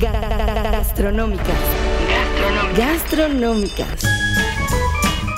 Gastronómicas. Gastronómicas.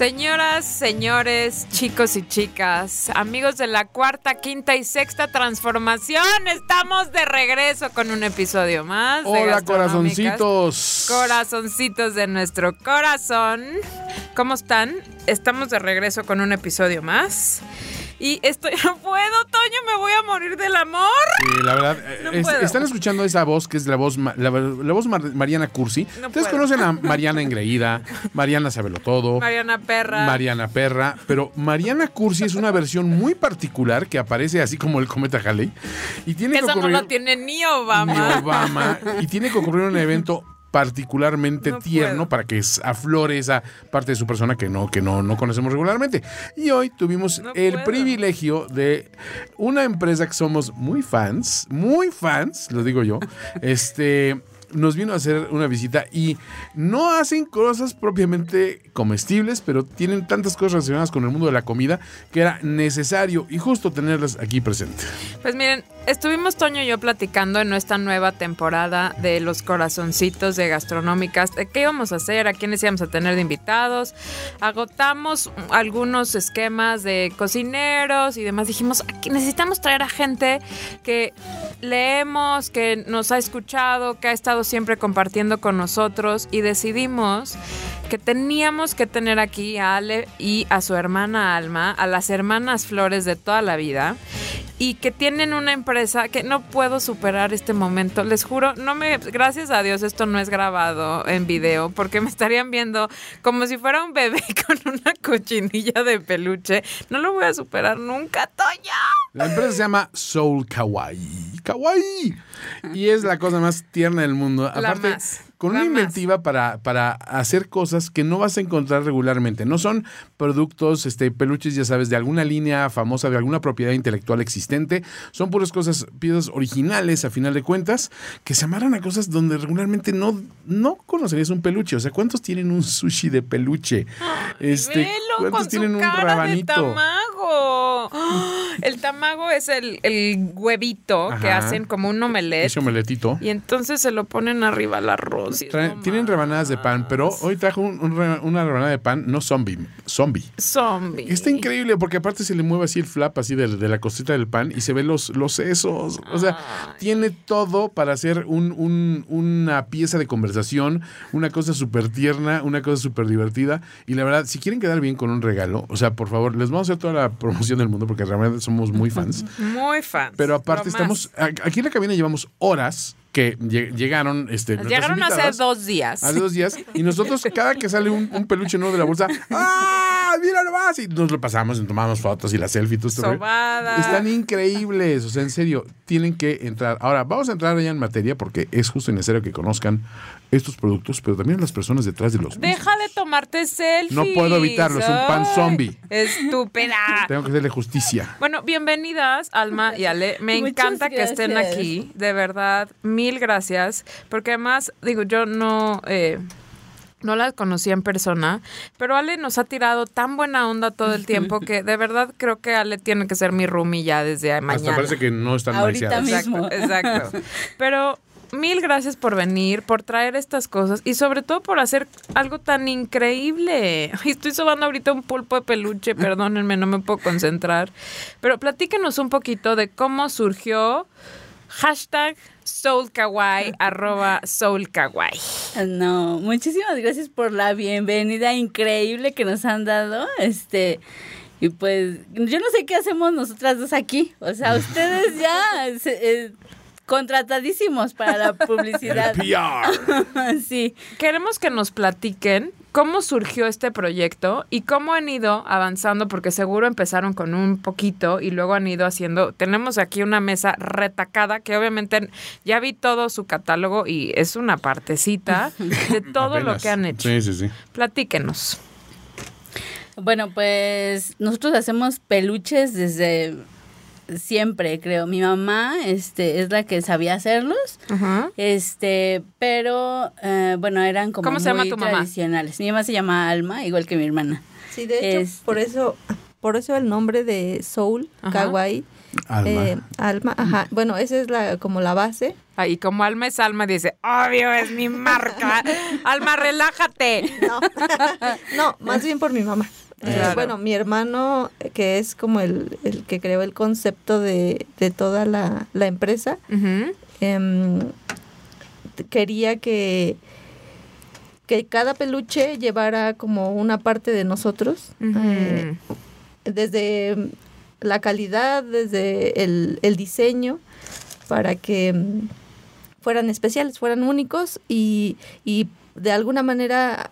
Señoras, señores, chicos y chicas, amigos de la cuarta, quinta y sexta transformación, estamos de regreso con un episodio más. Hola, corazoncitos. Corazoncitos de nuestro corazón. ¿Cómo están? Estamos de regreso con un episodio más. Y estoy, no puedo, Toño, me voy a morir del amor. Sí, la verdad, eh, No es- puedo. están escuchando esa voz que es la voz, la, la voz mar- Mariana Cursi. No Ustedes puedo. conocen a Mariana Engreída, Mariana Sabelo Todo, Mariana Perra. Mariana Perra, pero Mariana Cursi es una versión muy particular que aparece así como el cometa Halley y tiene que que, eso no ocurrir lo tiene ni ni Obama. Obama y tiene que ocurrir un evento particularmente No tierno puedo. para que aflore esa parte de su persona que no que no, no conocemos regularmente. Y hoy tuvimos No el puedo. privilegio de una empresa que somos muy fans, muy fans, lo digo yo. Este nos vino a hacer una visita y no hacen cosas propiamente comestibles, pero tienen tantas cosas relacionadas con el mundo de la comida que era necesario y justo tenerlas aquí presentes. Pues miren, estuvimos Toño y yo platicando en nuestra nueva temporada de los corazoncitos de gastronómicas, de qué íbamos a hacer, a quiénes íbamos a tener de invitados. Agotamos algunos esquemas de cocineros y demás. Dijimos, necesitamos traer a gente que leemos, que nos ha escuchado, que ha estado siempre compartiendo con nosotros y decidimos que teníamos que tener aquí a Ale y a su hermana Alma, a las hermanas Flores de toda la vida y que tienen una empresa que no puedo superar este momento. Les juro, no me gracias a Dios esto no es grabado en video porque me estarían viendo como si fuera un bebé con una cochinilla de peluche. No lo voy a superar nunca, Toño. La empresa se llama Soul Kawaii. Kawaii. Y es la cosa más tierna del mundo. La Aparte, más, con una inventiva para, para hacer cosas que no vas a encontrar regularmente. No son productos, este, peluches, ya sabes, de alguna línea famosa, de alguna propiedad intelectual existente. Son puras cosas, piezas originales, a final de cuentas, que se amarran a cosas donde regularmente no, no conocerías un peluche. O sea, ¿cuántos tienen un sushi de peluche? Este, Velo ¿Cuántos con tienen su un cara rabanito? de tamago. El tamago es el, el huevito que hacen como un omelette. Ese omeletito. Y entonces se lo ponen arriba al arroz. y es Traen- no tienen rebanadas de pan, pero hoy trajo un- una rebanada de pan, no zombie, zombie. Zombie. Está increíble porque aparte se le mueve así el flap así de, de la cosita del pan y se ven los, los sesos. O sea, tiene todo para hacer un- un- una pieza de conversación, una cosa súper tierna, una cosa súper divertida. Y la verdad, si quieren quedar bien con un regalo, o sea, por favor, les vamos a hacer toda la promoción del mundo porque realmente somos muy fans. Muy fan. Pero aparte estamos, aquí en la cabina llevamos horas que lle- llegaron este, Llegaron hace dos días. Hace dos días. Y nosotros, cada que sale un, un peluche nuevo de la bolsa, ¡ah! ¡Mira nomás! Y nos lo pasamos y tomamos fotos y la selfie y todo esto. Sobada. Están increíbles. O sea, en serio, tienen que entrar. Ahora, vamos a entrar ya en materia porque es justo y necesario que conozcan estos productos, pero también las personas detrás de los mismos. Deja de tomarte selfies. No puedo evitarlo, es un pan zombie. Estúpida. Tengo que hacerle justicia. Bueno, bienvenidas, Alma y Ale. Me Muchas encanta que estén aquí. De verdad, mil gracias. Porque además, digo, yo no. eh, no la conocí en persona, pero Ale nos ha tirado tan buena onda todo el tiempo que de verdad creo que Ale tiene que ser mi roomie ya desde Hasta mañana. parece que no están Ahorita mismo. Exacto, exacto. Pero mil gracias por venir, por traer estas cosas y sobre todo por hacer algo tan increíble. Estoy sobando ahorita un pulpo de peluche, perdónenme, no me puedo concentrar. Pero platíquenos un poquito de cómo surgió hashtag soulkawaii, arroba soulkawaii. No, muchísimas gracias por la bienvenida increíble que nos han dado. Este, y pues, yo no sé qué hacemos nosotras dos aquí. O sea, ustedes ya se- eh, contratadísimos para la publicidad. PR. sí. Queremos que nos platiquen ¿cómo surgió este proyecto y cómo han ido avanzando? Porque seguro empezaron con un poquito y luego han ido haciendo. Tenemos aquí una mesa retacada que obviamente ya vi todo su catálogo y es una partecita de todo lo que han hecho. Sí, sí, sí. Platíquenos. Bueno, pues nosotros hacemos peluches desde siempre, creo. Mi mamá este, es la que sabía hacerlos. Ajá. Este, pero eh, bueno, eran como ¿Cómo se llama mamá? tradicionales. Mi mamá se llama Alma, igual que mi hermana. Sí, de hecho, Este. por eso por eso el nombre de Soul, Ajá. Kawaii, Alma. eh, alma, ajá. Bueno, esa es la como la base. Ah, Y como Alma es Alma, dice, obvio, es mi marca. Alma, relájate. No, no, más bien por mi mamá. Eh, bueno, mi hermano, eh, que es como el, el que creó el concepto de, de toda la, la empresa, em, quería que, que cada peluche llevara como una parte de nosotros. eh, desde la calidad, desde el, el diseño, para que mm, fueran especiales, fueran únicos y, y de alguna manera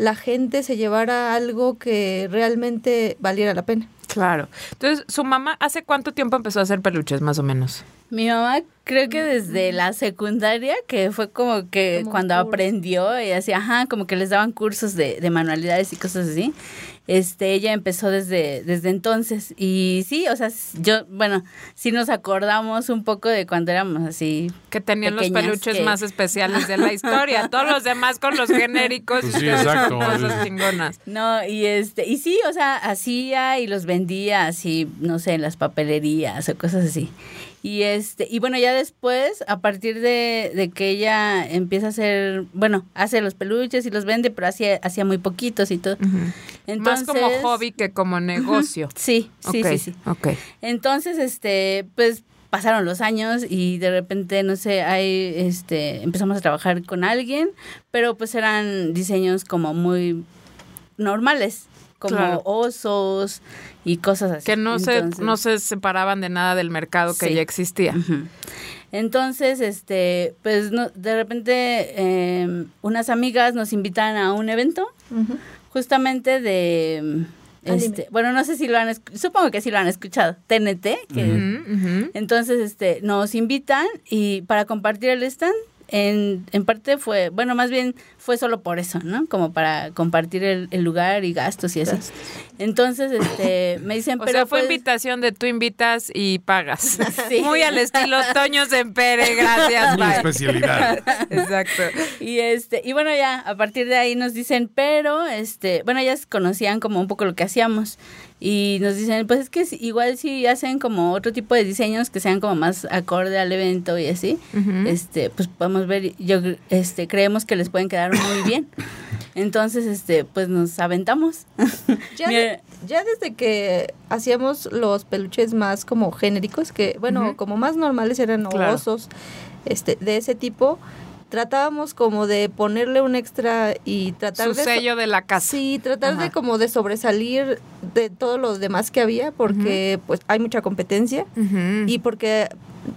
la gente se llevara algo que realmente valiera la pena. Claro. Entonces, ¿su mamá hace cuánto tiempo empezó a hacer peluches, más o menos? Mi mamá creo que desde la secundaria, que fue como que Como cuando curso. aprendió y así, ajá, como que les daban cursos de, de manualidades y cosas así. Este, ella empezó desde, desde entonces. Y sí, o sea, yo, bueno, sí nos acordamos un poco de cuando éramos así. Que tenían los peluches que- más especiales de la historia. Todos los demás con los genéricos. Pues y sí, exacto. Cosas chingonas. No, y este, y sí, o sea, hacía y los vendía así, no sé, en las papelerías o cosas así. Y este, y bueno, ya después, a partir de, de que ella empieza a hacer, bueno, hace los peluches y los vende, pero hacía, hacía muy poquitos y todo. más como Entonces- hobby que como negocio. Sí, sí, sí, sí. Entonces, este, pues pasaron los años y de repente, no sé, hay, este, empezamos a trabajar con alguien, pero pues eran diseños como muy normales, como Claro. osos y cosas así. Que no se, no se separaban de nada del mercado que Sí. ya existía. Entonces, este, pues no, de repente eh, unas amigas nos invitan a un evento justamente de este, bueno, no sé si lo han supongo que sí lo han escuchado, TNT, que ujú. entonces este nos invitan y para compartir el stand en, en parte fue, bueno, más bien fue solo por eso, ¿no? Como para compartir el, el lugar y gastos y. Gastos. Entonces, este, me dicen, O pero sea, fue pues, invitación de tú invitas y pagas. Sí. Muy al estilo Toño Sempere, gracias. Mi bye. especialidad. Exacto. Y este, y bueno, ya, a partir de ahí nos dicen, pero este, bueno, ellas conocían como un poco lo que hacíamos. Y nos dicen, pues es que igual si hacen como otro tipo de diseños que sean como más acorde al evento y así, este, pues podemos ver, yo este, creemos que les pueden quedar muy bien. Entonces, este, pues nos aventamos. Ya, desde que hacíamos los peluches más como genéricos, que bueno, como más normales eran Claro. osos, este, de ese tipo, tratábamos como de ponerle un extra y tratar Su de... sello de la casa. Sí, tratar Ajá. de como de sobresalir de todo lo demás que había, porque pues hay mucha competencia y porque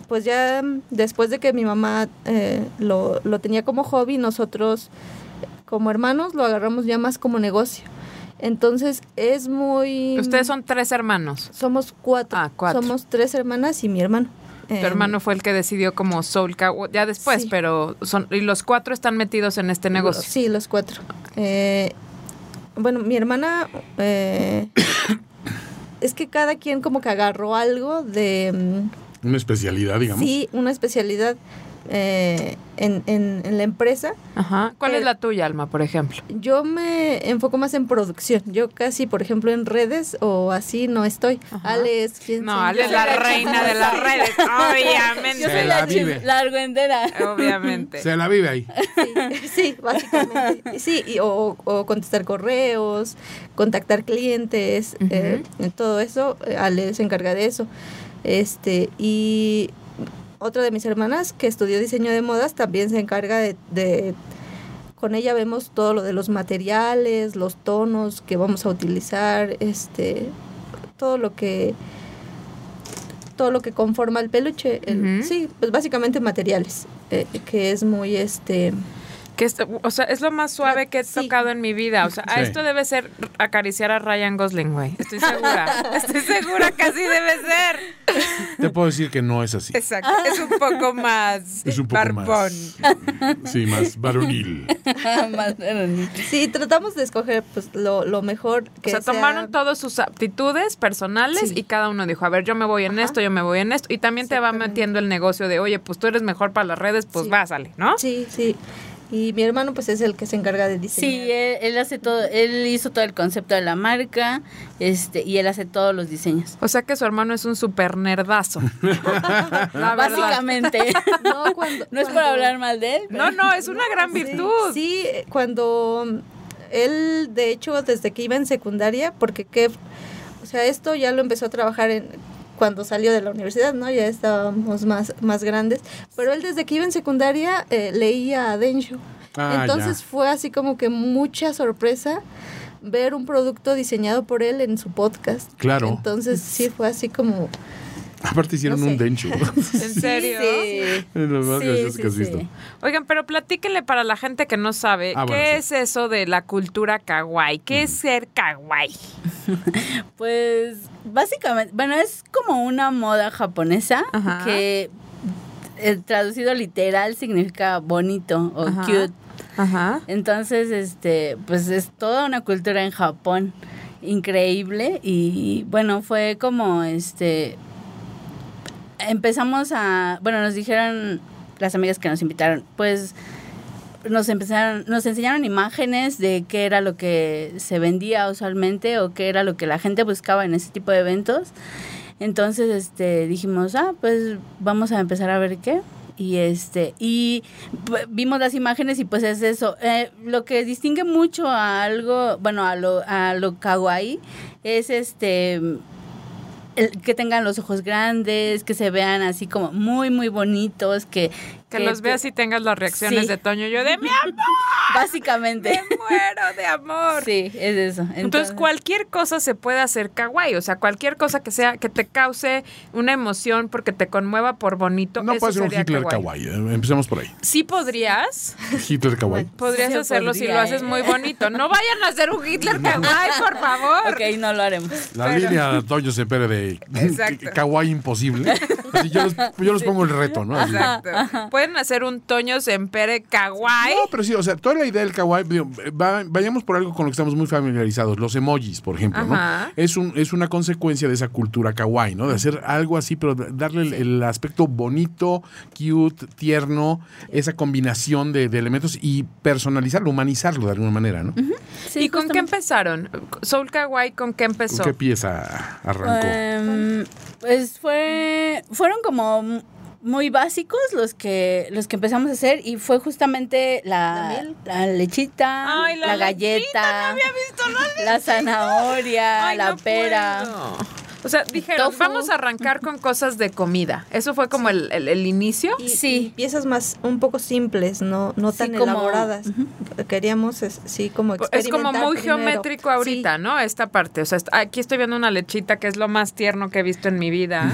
pues ya mm, después de que mi mamá eh, lo, lo tenía como hobby, nosotros como hermanos lo agarramos ya más como negocio. Entonces es muy... Ustedes son tres hermanos. Somos cuatro. Ah, cuatro. Somos tres hermanas y mi hermano. Tu Em, hermano fue el que decidió como Soul Cow, ya después, Sí. pero son y los cuatro están metidos en este negocio. Sí, los cuatro. Eh, bueno, mi hermana... eh, es que cada quien como que agarró algo de... Una especialidad, digamos. Sí, una especialidad eh, en, en, en la empresa. Ajá. ¿Cuál es Pero- la tuya, Alma, por ejemplo? Yo me enfoco más en producción. Yo casi, por ejemplo, en redes o así no estoy. Ajá. Ale es quien No, Ale es la reina de las redes, obviamente. Yo Se soy la la, vive. la argüendera. Obviamente. Se la vive ahí. Sí, sí, básicamente. Sí, y- o, o contestar correos, contactar clientes, eh, todo eso. eh, Ale se encarga de eso. Este, y otra de mis hermanas que estudió diseño de modas también se encarga de, de- con ella vemos todo lo de los materiales, los tonos que vamos a utilizar, este, todo lo que todo lo que conforma el peluche, el- sí, pues básicamente materiales, eh, que es muy este Que es, o sea, es lo más suave que he Sí. tocado en mi vida. O sea, a esto debe ser acariciar a Ryan Gosling, güey. Estoy segura. Estoy segura que así debe ser. Te puedo decir que no es así. Exacto. Es un poco más Es un poco barbón. más. Sí, más varonil. Más varonil. Sí, tratamos de escoger pues lo, lo mejor O que sea, sea- tomaron todas sus aptitudes personales Sí. y cada uno dijo, a ver, yo me voy en esto, yo me voy en esto. Y también te va metiendo el negocio de, oye, pues tú eres mejor para las redes, pues Sí. vásale, ¿no? Sí, sí. Y mi hermano pues es el que se encarga de diseñar. Sí, él, él hace todo, él hizo todo el concepto de la marca, este, y él hace todos los diseños. O sea que su hermano es un super nerdazo. Básicamente. No, cuando, no es por hablar mal de él. pero- No, no, es una gran virtud. Sí, cuando mm, él, de hecho, desde que iba en secundaria, porque que, o sea, esto ya lo empezó a trabajar en cuando salió de la universidad, ¿no? Ya estábamos más, más grandes, pero él desde que iba en secundaria eh, leía a Densho. Ah, Entonces ya. fue así como que mucha sorpresa ver un producto diseñado por él en su podcast. Claro. Entonces sí fue así como Aparte hicieron No sé. un dencho. ¿En serio? Sí. Es lo más Sí, gracioso sí, que has sí. visto. Oigan, pero platíquenle para la gente que no sabe, Ah, ¿qué bueno, sí. es eso de la cultura kawaii? ¿Qué es ser kawaii? Pues básicamente, bueno, es como una moda japonesa Ajá. que eh, traducido literal significa bonito o Ajá. cute. Ajá. Entonces, este, pues es toda una cultura en Japón increíble y bueno, fue como este empezamos a, bueno, nos dijeron las amigas que nos invitaron, pues nos empezaron, nos enseñaron imágenes de qué era lo que se vendía usualmente o qué era lo que la gente buscaba en ese tipo de eventos. Entonces, este, dijimos, ah, pues vamos a empezar a ver qué. Y este, y vimos las imágenes y pues es eso. Eh, lo que distingue mucho a algo, bueno, a lo, a lo kawaii es este que tengan los ojos grandes, que se vean así como muy, muy bonitos, que... Que los veas y tengas las reacciones Sí. de Toño. Yo de mi amor, Básicamente. me muero de amor. Sí, es eso. Entonces, cualquier cosa se puede hacer kawaii, o sea, cualquier cosa que sea que te cause una emoción porque te conmueva por bonito, No eso puede ser un Hitler kawaii. eh, Empecemos por ahí. Sí podrías, Hitler kawaii. podrías Sí hacerlo si lo haces ¿eh? muy bonito. No vayan a hacer un Hitler kawaii, por favor. Ok, no lo haremos. La línea de Toño Sepere de Exacto. kawaii imposible. Así yo, les, yo les pongo el reto, ¿no? Así. Exacto. Pueden hacer un Toño Sempere kawaii. No, pero sí, o sea, toda la idea del kawaii, digo, va- vayamos por algo con lo que estamos muy familiarizados, los emojis, por ejemplo, Ajá. ¿no? Es, un, es una consecuencia de esa cultura kawaii, ¿no? De hacer algo así, pero darle el, el aspecto bonito, cute, tierno, esa combinación de, de elementos y personalizarlo, humanizarlo de alguna manera, ¿no? Sí, ¿Y con qué empezaron? Soul Kawaii, ¿con qué empezó? ¿Qué pieza arrancó? Em, pues fue, fueron como muy básicos los que los que empezamos a hacer y fue justamente la, La lechita, Ay, la la, lechita, galleta, no había visto la la zanahoria, Ay, la no pera. puedo. O sea, dijeron, Tofu. vamos a arrancar con cosas de comida. Eso fue como el, el- el inicio. y, Sí. y piezas más un poco simples, no no Sí, tan como- elaboradas. Queríamos es- sí como Es como muy primero. geométrico ahorita, ¿no? Esta parte. O sea, aquí estoy viendo una lechita que es lo más tierno que he visto en mi vida.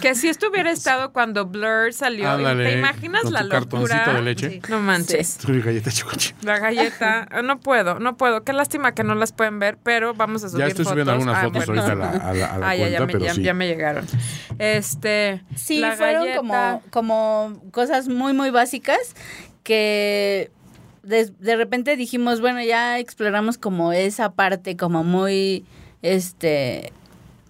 que si esto hubiera estado cuando Blur salió. Ándale, ¿Te imaginas con la tu locura? de leche. Sí. No manches. Soy galleta chocoche. La galleta. Ah, No puedo, no puedo. Qué lástima que no las pueden ver, pero vamos a subir Ya estoy fotos. subiendo algunas Ah, fotos bueno. ahorita a la, a la- a la Ah, ya, me, pero ya- sí. ya me llegaron. Este. Sí, la fueron galleta- como, como cosas muy, muy básicas que de, de repente dijimos, bueno, ya exploramos como esa parte como muy, este,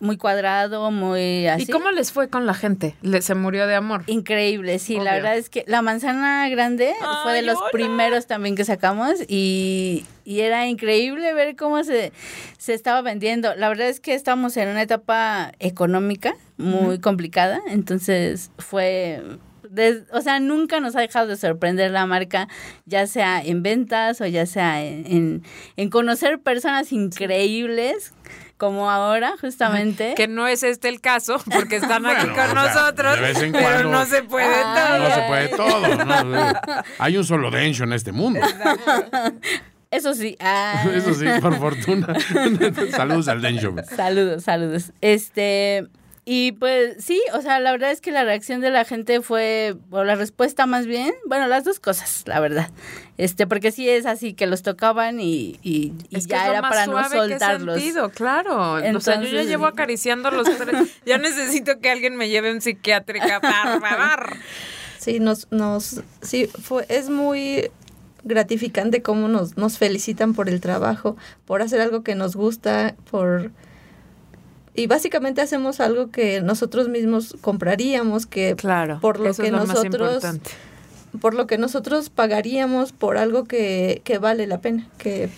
muy cuadrado, muy así. ¿Y cómo les fue con la gente? ¿Le, ¿Se murió de amor? Increíble, sí, Obvio. la verdad es que la manzana grande fue de los hola. primeros también que sacamos y, y era increíble ver cómo se, se estaba vendiendo. La verdad es que estamos en una etapa económica muy complicada, entonces fue... o sea, nunca nos ha dejado de sorprender la marca, ya sea en ventas o ya sea en, en, en conocer personas increíbles como ahora, justamente. Que no es este el caso, porque están aquí con o sea, nosotros, de vez en pero cuando- no se puede Ay, todo. No se puede todo, ¿no? Hay un solo Densho en este mundo. Eso sí. ah. Eso sí, por fortuna. Saludos al Densho. Saludos, saludos. Este, y pues sí, o sea, la verdad es que la reacción de la gente fue, o la respuesta más bien, bueno, las dos cosas, la verdad. Este, porque sí es así que los tocaban y, y, y Es que ya es lo era más para no que soltarlos. sentido, claro. o sea, yo ya Entonces- llevo acariciando los tres. Ya necesito que alguien me lleve a un psiquiátrica para favor. Sí, nos, nos, sí, fue, es muy gratificante cómo nos, nos felicitan por el trabajo, por hacer algo que nos gusta, por y básicamente hacemos algo que nosotros mismos compraríamos, que Claro. por lo eso que es lo más nosotros importante. por lo que nosotros pagaríamos por algo que, que vale la pena, que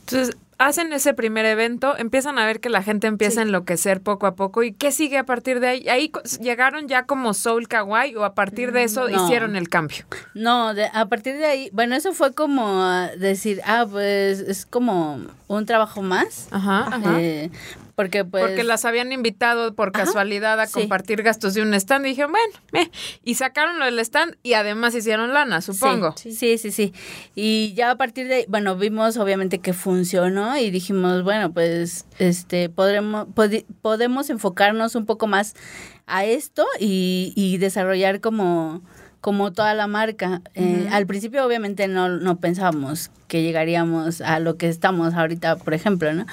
Entonces, hacen ese primer evento, empiezan a ver que la gente empieza a enloquecer poco a poco. ¿Y qué sigue a partir de ahí? ¿Ahí llegaron ya como Soul Kawaii o a partir de eso No. hicieron el cambio? No, de- a partir de ahí, bueno, eso fue como ah, decir, ah, pues es como un trabajo más. Ajá, ajá. eh, porque pues... Porque las habían invitado por Ajá, casualidad a sí. compartir gastos de un stand y dijeron, bueno, eh, y sacaron lo del stand y además hicieron lana, supongo. Sí, sí, sí, sí. Y ya a partir de, bueno, vimos obviamente que funcionó y dijimos, bueno, pues, este, podremos, podemos enfocarnos un poco más a esto y, y desarrollar como, como toda la marca. Eh, al principio obviamente no, no pensábamos que llegaríamos a lo que estamos ahorita, por ejemplo, ¿no?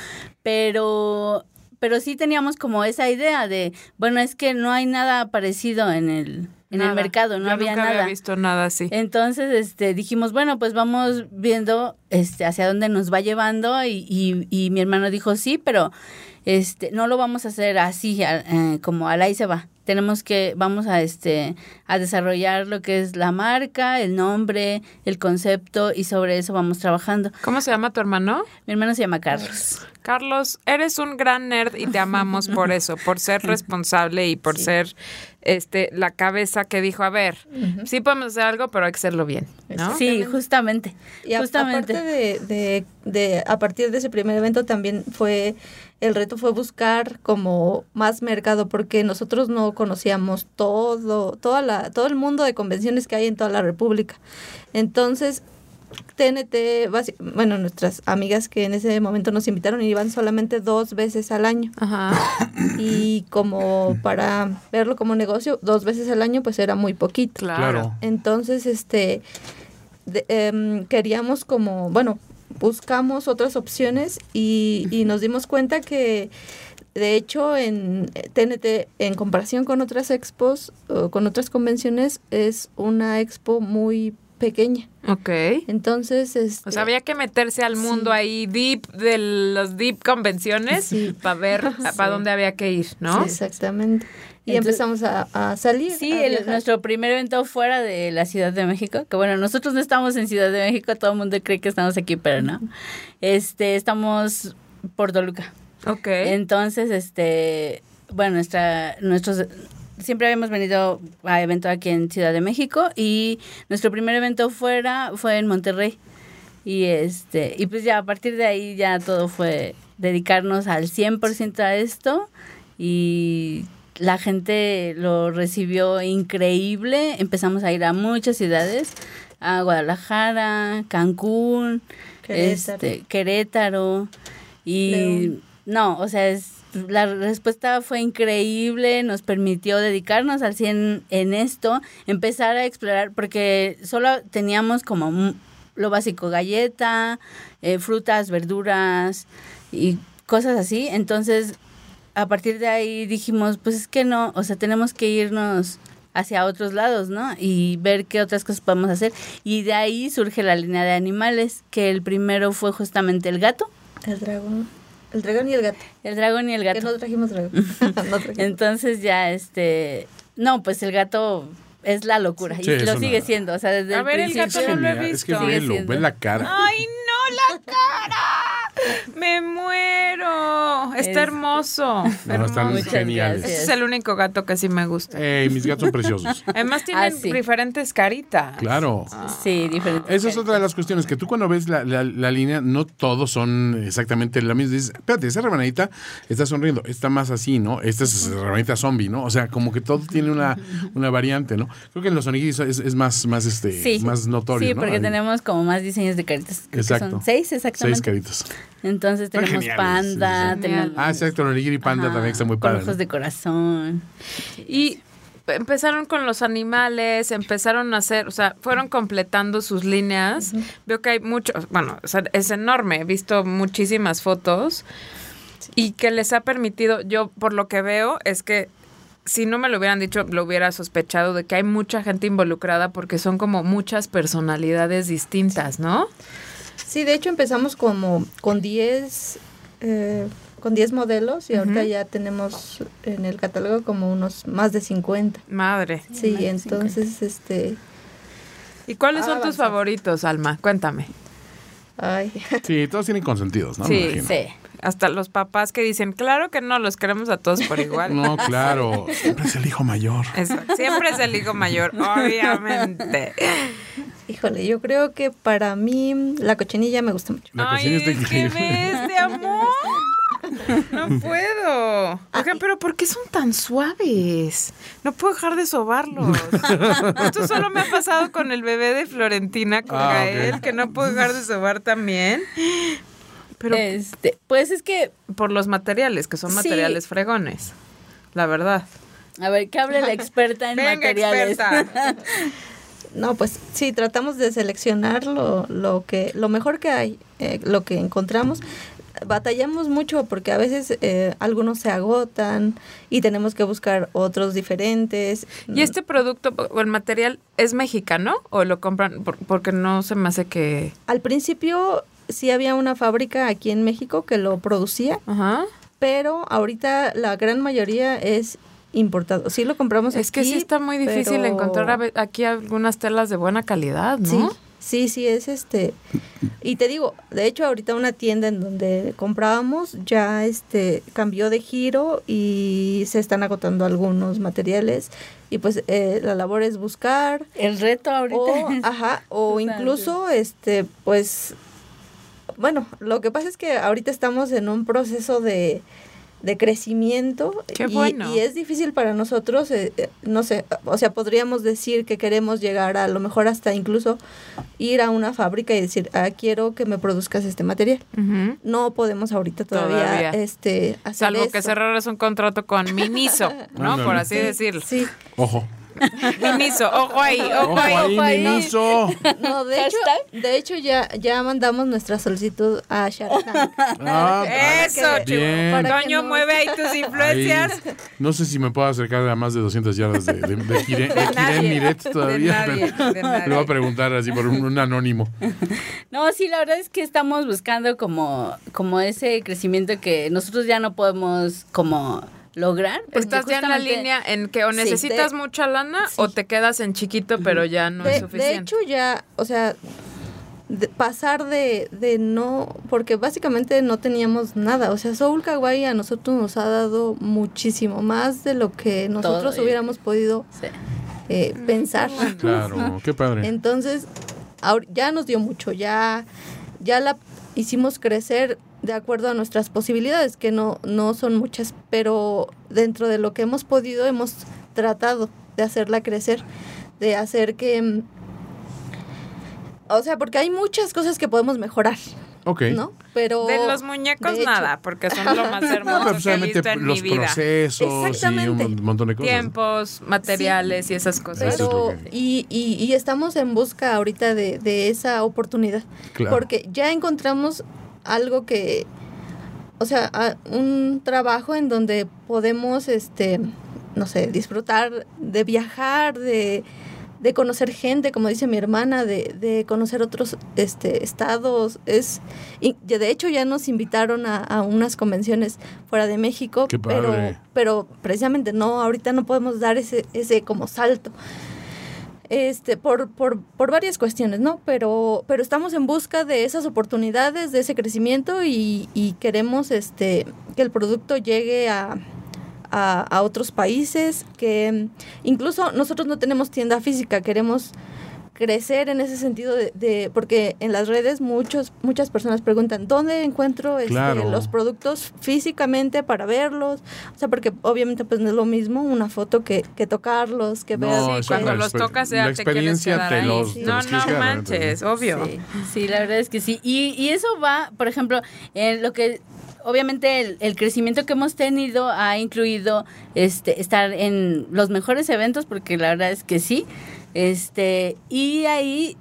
Pero pero sí teníamos como esa idea de, bueno, es que no hay nada parecido en el, en Nada. el mercado, no Yo había nunca nada. había visto nada así. Entonces, este, dijimos, bueno, pues vamos viendo este, hacia dónde nos va llevando y, y, y mi hermano dijo, sí, pero este, no lo vamos a hacer así, a- eh, como al ahí se va. Tenemos que, vamos a, este, a desarrollar lo que es la marca, el nombre, el concepto y sobre eso vamos trabajando. ¿Cómo se llama tu hermano? Mi hermano se llama Carlos. Carlos, eres un gran nerd y te amamos por eso, por ser responsable y por ser este la cabeza que dijo, a ver, sí podemos hacer algo, pero hay que hacerlo bien, ¿no? Sí, justamente. Y a- justamente. aparte de, de, de- a partir de ese primer evento también fue, el reto fue buscar como más mercado, porque nosotros no conocíamos todo, toda la, todo el mundo de convenciones que hay en toda la República. Entonces, TNT, bueno, nuestras amigas que en ese momento nos invitaron iban solamente dos veces al año. Ajá. Y como para verlo como negocio, dos veces al año, pues era muy poquito. Claro. Entonces, este, de- em, queríamos como, bueno, buscamos otras opciones y, y nos dimos cuenta que, de hecho, en TNT, en comparación con otras expos o con otras convenciones, es una expo muy pequeña. Ok. Entonces, este, O sea, había que meterse al mundo Sí. ahí deep de los deep convenciones Sí. para ver para dónde había que ir, ¿no? sí, exactamente. Y Entonces- empezamos a, a salir. Sí, a el- viajar. nuestro primer evento fuera de la Ciudad de México, que bueno, nosotros no estamos en Ciudad de México, todo el mundo cree que estamos aquí, pero no. Este, estamos por Toluca. Ok. Entonces, este, bueno, nuestra, nuestros, siempre habíamos venido a evento aquí en Ciudad de México y nuestro primer evento fuera fue en Monterrey. Y este, y pues ya a partir de ahí ya todo fue dedicarnos al 100% a esto y la gente lo recibió increíble. Empezamos a ir a muchas ciudades, a Guadalajara, Cancún, Querétaro. este, Querétaro y León. no, o sea, es, la respuesta fue increíble, nos permitió dedicarnos al 100 en esto, empezar a explorar, porque solo teníamos como lo básico, galleta, eh, frutas, verduras y cosas así, entonces a partir de ahí dijimos, pues es que no, o sea, tenemos que irnos hacia otros lados, ¿no? Y ver qué otras cosas podemos hacer. Y de ahí surge la línea de animales, que el primero fue justamente el gato, El dragón. El dragón y el gato. el dragón y el Que gato. no trajimos dragón. no trajimos. Entonces ya, este, no, pues el gato es la locura Sí, y lo una- sigue siendo, o sea, desde A el ver, el principio. gato no lo he Genial, Es que visto. Velo, ve la cara. Ay, no, la cara. Me muero. Está Es- hermoso. No, hermoso. están geniales. Ese es el único gato que sí me gusta. Ey, mis gatos son preciosos. Además tienen Ah, sí. diferentes caritas. Claro. Sí, diferente. Esa es otra de las cuestiones, que tú cuando ves la, la- la línea, no todos son exactamente la misma. Dices, espérate, esa rebanadita está sonriendo, está más así, ¿no? Esta es rebanadita zombie, ¿no? O sea, como que todo tiene una, una variante, ¿no? Creo que en los onigiri es, es más, más, este, Sí, más notorio, sí, porque tenemos como más diseños de caritas. Creo que Exacto. son seis exactamente. Seis caritas. Entonces tenemos panda, sí, sí. tenemos Ah, exacto, el onigiri panda Ajá, también está muy padre. ojos ¿no? de corazón. Y empezaron con los animales, empezaron a hacer, o sea, fueron completando sus líneas. Veo que hay muchos, bueno, o sea, es enorme, he visto muchísimas fotos y que les ha permitido, yo por lo que veo es que si no me lo hubieran dicho, lo hubiera sospechado de que hay mucha gente involucrada porque son como muchas personalidades distintas, ¿no? Sí, de hecho empezamos como con 10 eh, con 10 modelos y ahorita ya tenemos en el catálogo como unos más de 50. Madre. Sí, entonces este ¿Y cuáles son tus Avanza. favoritos, Alma? Cuéntame. ay, Sí, todos tienen consentidos, ¿no? Me Sí. Sí. Hasta los papás que dicen, claro que no, los queremos a todos por igual. No, claro. Siempre es el hijo mayor. Eso, Siempre es el hijo mayor, obviamente. híjole, yo creo que para mí la cochinilla me gusta mucho. La está increíble. ves de amor. No puedo. Oigan, pero ¿por qué son tan suaves? No puedo dejar de sobarlos. Esto solo me ha pasado con el bebé de Florentina, con Ah, que no puedo dejar de sobar también. Pero Este, pues es que, por los materiales, que son Sí. materiales fregones. La verdad. a ver, que hable la experta en Venga, materiales. experta. No, pues sí, tratamos de seleccionar lo, lo que lo mejor que hay, eh, lo que encontramos. Batallamos mucho porque a veces eh, algunos se agotan y tenemos que buscar otros diferentes. ¿Y este producto o el material es mexicano o lo compran? Por- porque no se me hace que... Al principio sí había una fábrica aquí en México que lo producía, Ajá. pero ahorita la gran mayoría es importado. Sí lo compramos Es que aquí, sí está muy difícil pero- encontrar aquí algunas telas de buena calidad, ¿no? Sí, sí, sí, es este. Y te digo, de hecho, ahorita una tienda en donde comprábamos ya este cambió de giro y se están agotando algunos materiales. Y pues eh, la labor es buscar. El reto ahorita. O, es- ajá, o incluso, este, pues, bueno, lo que pasa es que ahorita estamos en un proceso de, de crecimiento Qué y, bueno. y es difícil para nosotros, eh, eh, no sé, o sea, podríamos decir que queremos llegar a lo mejor hasta incluso ir a una fábrica y decir, ah, quiero que me produzcas este material. No podemos ahorita todavía, Todavía. este, hacer Salvo que cerraras un contrato con Miniso, ¿no? Por así Sí, decirlo. Sí, Ojo. Miniso, ojo ahí, ojo, Ojo ahí. ahí, ojo ahí. Miniso. no, de hecho, de hecho ya, ya mandamos nuestra solicitud a Shark Tank. Ah, Eso, que Toño, no- mueve ahí tus influencias. Ahí. No sé si me puedo acercar a más de 200 yardas de, de, de, Kiren- de Miret de todavía. nadie, pero de nadie. Le voy a preguntar así por un, un anónimo. No, sí, la verdad es que estamos buscando como, como ese crecimiento que nosotros ya no podemos como lograr. porque Estás ya en la línea en que o Sí, necesitas de- mucha lana sí. o te quedas en chiquito, pero ya no es suficiente. de hecho ya, o sea, de- pasar de, de no, porque básicamente no teníamos nada, o sea, Soul Kawaii a nosotros nos ha dado muchísimo más de lo que nosotros Todo. hubiéramos podido Sí. eh, pensar. Claro, qué padre. Entonces, ahor- ya nos dio mucho, ya, ya la hicimos crecer de acuerdo a nuestras posibilidades, que no, no son muchas, pero dentro de lo que hemos podido hemos tratado de hacerla crecer, de hacer que... mm, O sea, porque hay muchas cosas que podemos mejorar, Ok. ¿no? Pero... de los muñecos de hecho- nada, porque son lo más hermoso pues, que he visto en los mi vida. procesos y Exactamente. un montón de cosas. Tiempos, materiales y esas cosas. Es que- y, y, y estamos en busca ahorita de, de esa oportunidad. Claro. Porque ya encontramos algo que, o sea, un trabajo en donde podemos, este, no sé, disfrutar de viajar, de, de conocer gente, como dice mi hermana, de, de conocer otros este, estados. Es, y de hecho ya nos invitaron a, a unas convenciones fuera de México, Qué pero, pero precisamente no, ahorita no podemos dar ese, ese como salto este por, por, por varias cuestiones, ¿no? Pero, pero estamos en busca de esas oportunidades, de ese crecimiento y, y queremos este que el producto llegue a, a, a otros países, que mm, incluso nosotros no tenemos tienda física, queremos crecer en ese sentido de, de- porque en las redes muchos muchas personas preguntan dónde encuentro este, Claro. los productos físicamente para verlos o sea porque obviamente pues no es lo mismo una foto que, que tocarlos que No, ver es Cuando los tocas la ya te quieres experiencia quedar te los- te no, los quieres no quedar, manches, obvio. Sí, sí, la verdad es que sí. Y, y eso va, por ejemplo, en lo que obviamente el, el crecimiento que hemos tenido ha incluido este estar en los mejores eventos, porque la verdad es que sí. Este, y ahí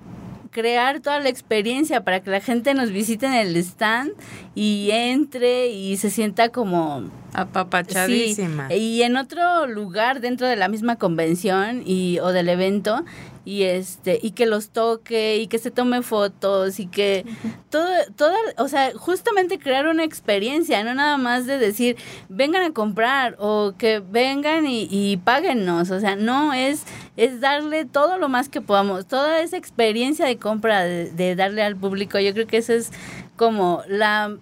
crear toda la experiencia para que la gente nos visite en el stand y entre y se sienta como Apapachadísima. Sí, y en otro lugar dentro de la misma convención y o del evento y este y que los toque y que se tome fotos y que todo toda o sea justamente crear una experiencia no nada más de decir vengan a comprar o que vengan y, y páguennos o sea no es es darle todo lo más que podamos toda esa experiencia de compra de, de darle al público yo creo que esa es como la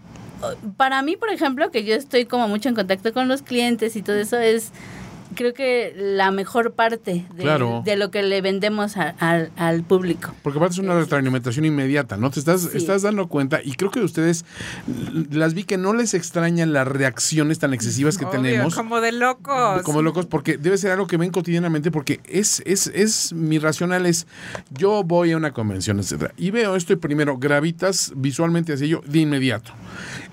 para mí, por ejemplo, que yo estoy como mucho en contacto con los clientes y todo eso es creo que la mejor parte de, Claro. de lo que le vendemos a- al- al público. Porque aparte es una retroalimentación inmediata, ¿no? Te estás, Sí. estás dando cuenta y creo que ustedes las vi que no les extrañan las reacciones tan excesivas que Obvio, tenemos. Como de locos. Como locos, porque debe ser algo que ven cotidianamente, porque es, es, es, mi racional es, yo voy a una convención, etcétera, y veo esto y primero gravitas visualmente hacia ello de inmediato,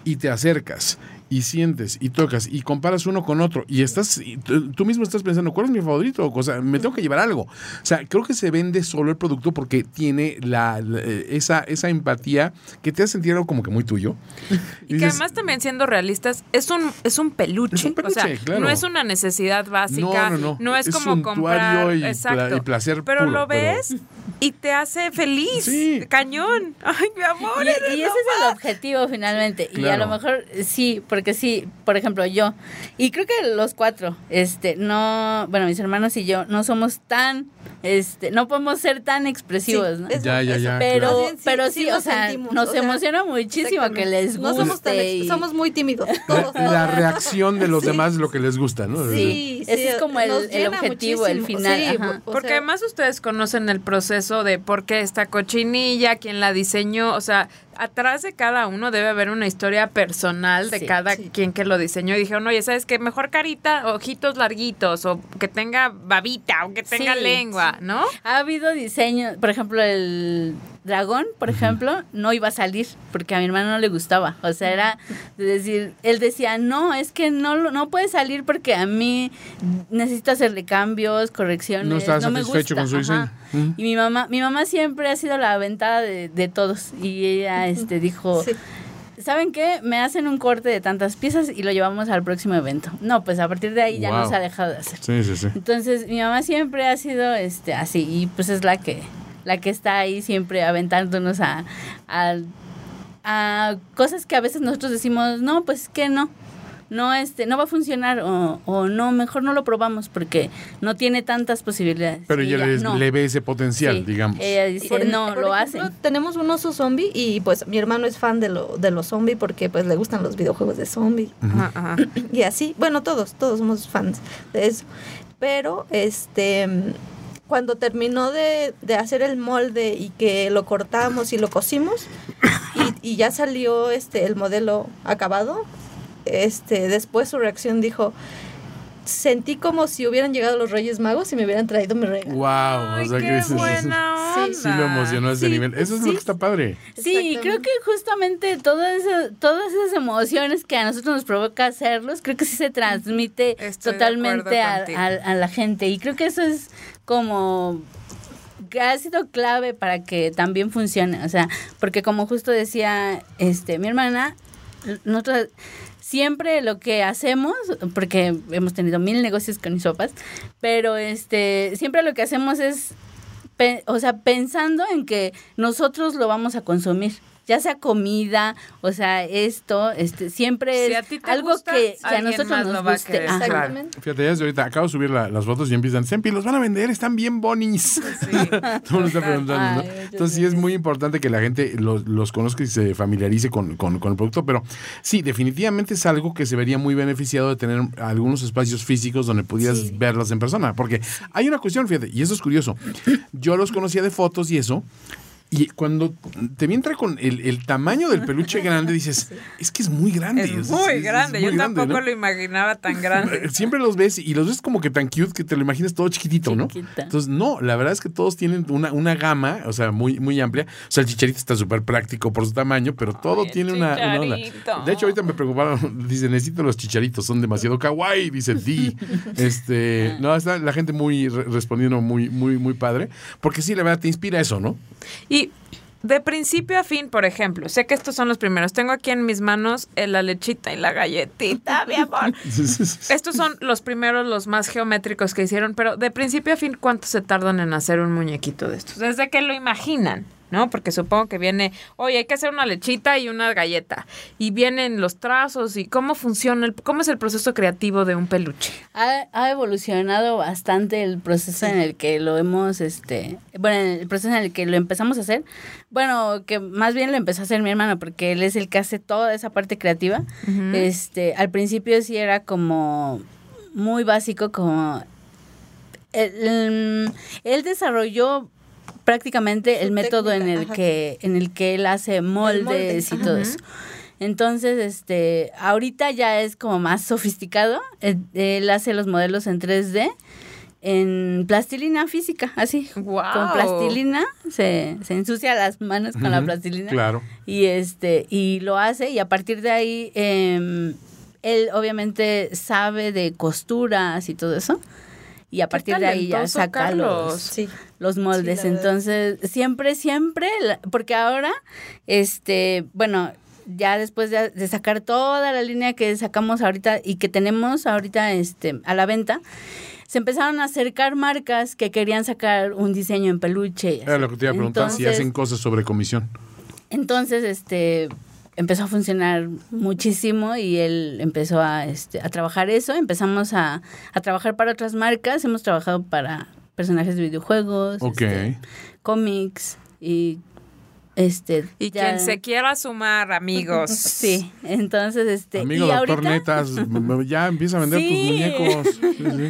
y te acercas, y sientes, y tocas, y comparas uno con otro, y estás, y tú mismo estás pensando, ¿cuál es mi favorito? O sea, me tengo que llevar algo. O sea, creo que se vende solo el producto porque tiene la, la- esa, esa empatía que te hace sentir algo como que muy tuyo. Y que dices, además también siendo realistas, es un, es un peluche. Es un peluche, o sea, claro. no es una necesidad básica. No, no, no. es, Es como comprar. y exacto. y placer Pero puro, lo pero- ves y te hace feliz. Sí. Cañón. Ay, mi amor. Y, ese es el objetivo finalmente. Y a lo mejor eh, sí, porque sí, por ejemplo, yo, y creo que los cuatro, este, no, bueno, mis hermanos y yo, no somos tan, este, no podemos ser tan expresivos, ¿no? eso- Ya, ya, ya. Pero, bien, sí- pero sí sí, o nos sea, sentimos, nos o sea, emociona muchísimo que les No guste. somos tan ex- y- somos muy tímidos. La, Todos, la todos. reacción de los Sí. demás es lo que les gusta, ¿no? Sí, Ese sí, es como el- objetivo, el final, Sí, ajá. o Porque sea, además ustedes conocen el proceso de por qué esta cochinilla, quién la diseñó, o sea, atrás de cada uno debe haber una historia personal de Sí, cada sí. quien que lo diseñó. Y dijeron, oye, ¿sabes qué? Mejor carita, ojitos larguitos, o que tenga babita, o que tenga Sí, lengua, ¿no? Ha habido diseños, por ejemplo, el dragón, por ejemplo, no iba a salir porque a mi hermano no le gustaba. O sea, era de decir, él decía, no, es que no, lo- no puede salir porque a mí necesito hacerle cambios, correcciones. No está me satisfecho gusta". con su diseño. Ajá. Y mi mamá, mi mamá siempre ha sido la aventada de, de todos. Y ella este, dijo, Sí. ¿Saben qué? Me hacen un corte de tantas piezas y lo llevamos al próximo evento. No, pues a partir de ahí ya no Wow. se ha dejado de hacer. Sí, sí, sí. Entonces, mi mamá siempre ha sido este así y pues es la que la que está ahí siempre aventándonos a, a, a cosas que a veces nosotros decimos, "No, pues que no." No este no va a funcionar o, o no, mejor no lo probamos porque no tiene tantas posibilidades. Pero ella ella, le, no. le ve ese potencial, Sí, digamos. Ella dice, por- no, por lo hacen. Tenemos un oso zombie y pues mi hermano es fan de, lo, de los zombies porque pues le gustan los videojuegos de zombie Ajá, ajá. y así. Bueno, todos, todos somos fans de eso. Pero este cuando terminó de, de hacer el molde y que lo cortamos y lo cosimos y, y ya salió este el modelo acabado, este después su reacción dijo sentí como si hubieran llegado los Reyes Magos y me hubieran traído mi regalo. Wow, Ay, o sea que qué dices, buena Sí, onda. sí lo emocionó a ese Sí, nivel. Eso es lo sí. que está padre. Sí, creo que justamente todas esas, todas esas emociones que a nosotros nos provoca hacerlos, creo que sí se transmite Estoy totalmente a, a- a la gente. Y creo que eso es como que ha sido clave para que también funcione. O sea, porque como justo decía este mi hermana, nosotros siempre lo que hacemos, porque hemos tenido mil negocios con sopas, pero este siempre lo que hacemos es o sea, pensando en que nosotros lo vamos a consumir. Ya sea comida, o sea, esto, este, siempre Si es a ti te algo gusta, que, que a nosotros nos lo va a guste. Exactamente. Fíjate, ya desde ahorita acabo de subir la- las fotos y empiezan, Sempi, los van a vender, están bien bonis. Todo mundo está preguntando, ¿no? Entonces sí es muy importante que la gente los, los conozca y se familiarice con, con- con el producto, pero sí, definitivamente es algo que se vería muy beneficiado de tener algunos espacios físicos donde pudieras Sí. verlas en persona, porque hay una cuestión, fíjate, y eso es curioso. yo los conocía de fotos y eso. Y cuando te entra con el, el tamaño del peluche grande, dices, es que es muy grande. Es muy grande. Yo tampoco lo imaginaba tan grande. Siempre los ves y los ves como que tan cute que te lo imaginas todo chiquitito, ¿no? Entonces, no, la verdad es que todos tienen una, una gama, o sea, muy, muy amplia. O sea, el chicharito está súper práctico por su tamaño, pero todo tiene una, De hecho, ahorita me preocuparon, dice, necesito los chicharitos, son demasiado kawaii, dice Di. Este, no, está la gente muy respondiendo muy, muy, muy padre. Porque sí, la verdad, te inspira eso, ¿no? Y de principio a fin, por ejemplo, sé que estos son los primeros. Tengo aquí en mis manos la lechita y la galletita, mi amor. estos son los primeros, los más geométricos que hicieron, pero de principio a fin, ¿cuánto se tardan en hacer un muñequito de estos? Desde que lo imaginan. ¿No? Porque supongo que viene, oye, hay que hacer una lechita y una galleta. Y vienen los trazos y cómo funciona, cómo es el proceso creativo de un peluche. Ha, evolucionado bastante el proceso en el que lo hemos, este, bueno, el proceso en el que lo empezamos a hacer. Bueno, que más bien lo empezó a hacer mi hermano porque él es el que hace toda esa parte creativa. Este, al principio sí era como muy básico, como él desarrolló prácticamente el método en el que en el que él hace moldes y todo eso. Entonces, este, ahorita ya es como más sofisticado. Él, hace los modelos en 3D en plastilina física, así. Con plastilina se, se, ensucia las manos con la plastilina. Claro. Y este y lo hace y a partir de ahí eh, él obviamente sabe de costuras y todo eso y a partir de ahí ya saca los, los moldes. Entonces, siempre, siempre, porque ahora, este, bueno, ya después de, sacar toda la línea que sacamos ahorita y que tenemos ahorita este, a la venta, se empezaron a acercar marcas que querían sacar un diseño en peluche. Era lo que te iba a preguntar, si hacen cosas sobre comisión. Entonces, este, empezó a funcionar muchísimo y él empezó a, este, a trabajar eso. Empezamos a, a trabajar para otras marcas. Hemos trabajado para personajes de videojuegos, este, cómics y este y quien se quiera sumar amigos. Sí entonces este amigo doctor Netas ya empieza a vender tus muñecos.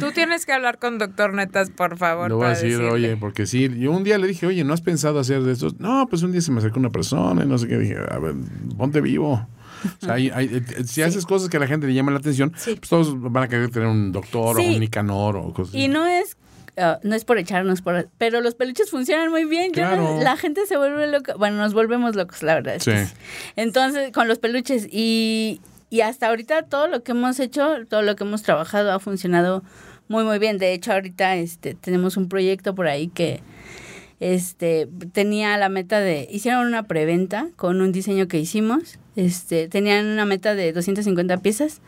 Tú tienes que hablar con doctor Netas por favor le voy a decir oye porque sí yo un día le dije oye no has pensado hacer de estos no pues un día se me acercó una persona y no sé qué dije a ver ponte vivo o sea, eh, si haces cosas que a la gente le llama la atención, pues todos van a querer tener un doctor o un Nicanor o cosas Y no es Ah, no es por echarnos por... Pero los peluches funcionan muy bien. la gente se vuelve loca. Bueno, nos volvemos locos, la verdad. Sí. Entonces, con los peluches. Y, y hasta ahorita todo lo que hemos hecho, todo lo que hemos trabajado ha funcionado muy, muy bien. De hecho, ahorita este, tenemos un proyecto por ahí que este tenía la meta de hicieron una preventa con un diseño que hicimos este tenían una meta de 250 piezas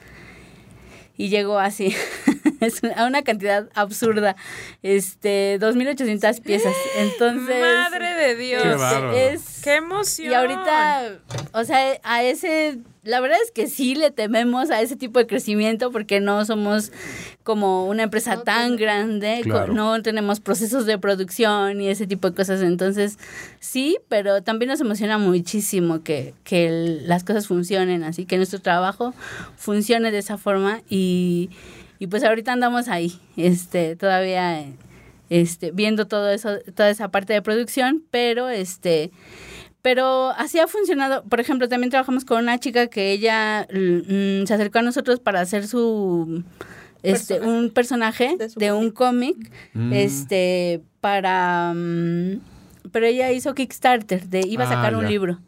y llegó así es a una cantidad absurda este 2800 piezas. Entonces madre de Dios. Qué, es, qué emoción. y ahorita o sea a ese la verdad es que sí le tememos a ese tipo de crecimiento porque no somos como una empresa tan grande, no tenemos procesos de producción y ese tipo de cosas. Entonces, sí, pero también nos emociona muchísimo que, que las cosas funcionen, así que nuestro trabajo funcione de esa forma y, y pues ahorita andamos ahí, este, todavía este, viendo todo eso, toda esa parte de producción, pero este pero así ha funcionado. Por ejemplo, también trabajamos con una chica que ella mm, se acercó a nosotros para hacer su este un personaje de, un cómic mm. este para mm, pero ella hizo Kickstarter de iba a ah, sacar un libro.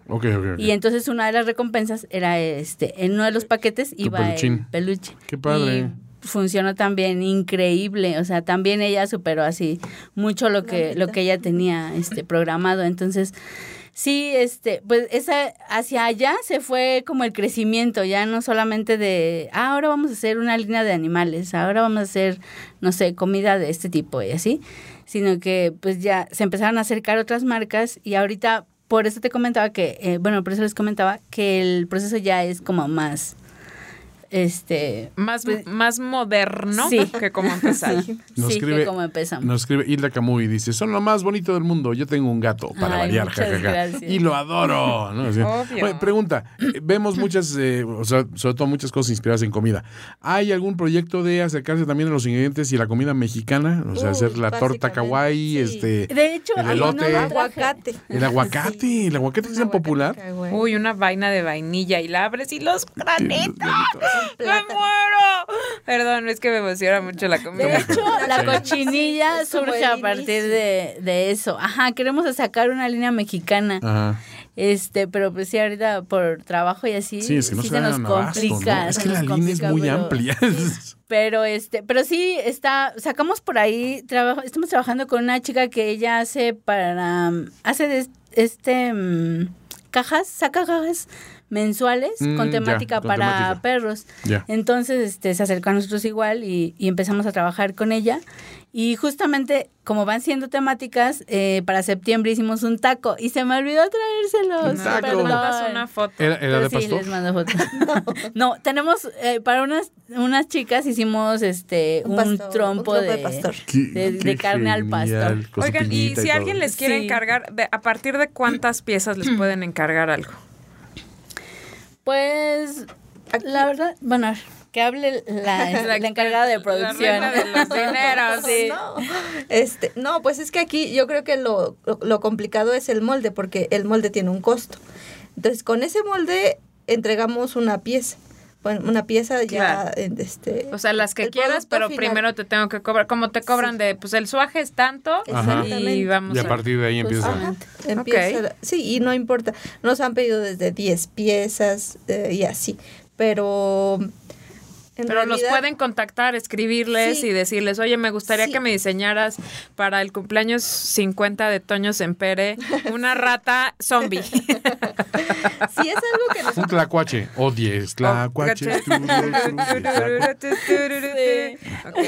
Y entonces una de las recompensas era este en uno de los paquetes iba el peluche. Qué padre. Funcionó también increíble, o sea, también ella superó así mucho lo que lo que ella tenía este programado, entonces sí, este, pues esa hacia allá se fue como el crecimiento, ya no solamente de, ah, ahora vamos a hacer una línea de animales, ahora vamos a hacer, no sé, comida de este tipo y así, sino que pues ya se empezaron a acercar otras marcas y ahorita por eso te comentaba que, eh, bueno, por eso les comentaba que el proceso ya es como más este Más, Pues- más moderno Sí. que como empezar. Nos sí, escribe- que como empezamos. Nos escribe Hilda Camuy y dice, son lo más bonito del mundo, yo tengo un gato para Ay, variar. Y lo adoro. Obvio. Pregunta, eh, vemos muchas, eh, o sea, sobre todo muchas cosas inspiradas en comida. ¿Hay algún proyecto de acercarse también a los ingredientes y la comida mexicana? O sea, Uy, hacer la torta kawaii, sí. este, De hecho, el elote. uno- Aguacate. el aguacate, el aguacate que es tan popular. Uy, una vaina de vainilla y la abres y los granitos. ¡Me muero! Perdón, es que me emociona mucho la comida. De hecho, la cochinilla surge a partir de, de eso. Ajá, queremos sacar una línea mexicana. Ajá. Este, pero pues sí, ahorita por trabajo y así, Sí, es que no sí se se nos dan abasto, ¿no? complica. Es que la línea es muy pero- amplia. Pero este, pero sí está, sacamos por ahí, trabajo, estamos trabajando con una chica que ella hace para, hace de, este mm, cajas, saca cajas mensuales Mm, con ya, temática con para temática. perros. Ya. Entonces, este, se acercó a nosotros igual y, y empezamos a trabajar con ella. Y justamente, como van siendo temáticas, eh, para septiembre hicimos un taco y se me olvidó traérselos. Un taco. perdón. mandas una foto. ¿Era, era Pero de sí, pastor? les mando fotos. no, tenemos, eh, para unas, unas chicas hicimos este un, Un pastor, trompo, un trompo de, de pastor. Qué- de- carne al pastor. Oigan, y si alguien les quiere Sí. encargar, de, ¿a partir de cuántas piezas les pueden encargar algo? Pues, la verdad, bueno, que hable la, la encargada de producción. de los dineros. Sí. No, este, no, pues es que aquí yo creo que lo, lo, lo complicado es el molde, porque el molde tiene un costo. Entonces, con ese molde entregamos una pieza. Bueno, una pieza ya, Claro. en este... O sea, las que quieras, pero final. primero te tengo que cobrar. Como te cobran de, pues el suaje es tanto y vamos Y a a... partir de ahí Pues, empieza. ajá, empieza- Sí, y no importa. Nos han pedido desde 10 piezas eh, y así. Pero. En Pero los realidad- pueden contactar, escribirles Sí. y decirles, oye, me gustaría Sí. que me diseñaras para el cumpleaños 50 de Toño Sempere una rata zombie. Sí, es algo que Un nosotros. tlacuache o 10 tlacuaches. Ok.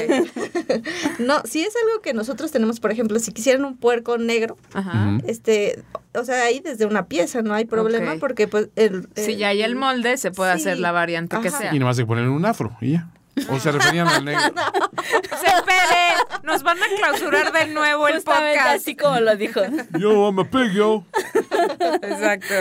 No, sí es algo que nosotros tenemos, por ejemplo, si quisieran un puerco negro, Ajá. Este. O sea, ahí desde una pieza no hay problema porque, pues. El, Si ya hay el molde, se puede Sí. hacer la variante que sea. Y nomás hay que ponerle un afro y ya. O se referían al negro. Sempere, nos van a clausurar de nuevo el Justamente podcast. así como lo dijo. Yo, I'm a pig, yo. Exacto.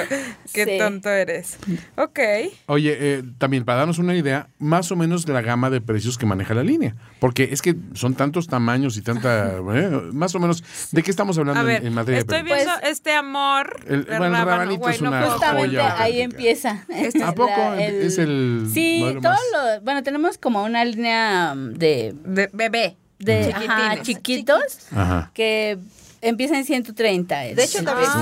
Qué Sí. tonto eres. Ok. Oye, eh, también para darnos una idea, más o menos de la gama de precios que maneja la línea. Porque es que son tantos tamaños y tanta. eh, más o menos, ¿de qué estamos hablando A en- ver, en, materia estoy de precios? viendo este amor. El- bueno, el rabanito es una puedo Justamente joya ahí auténtica. empieza. ¿A poco? La- Es el Sí, modelo todo más- lo. Bueno, tenemos como una línea um, de. De bebé. de Chiquitines. ajá, chiquitos Ajá. que empiezan en 130. De hecho, también, Es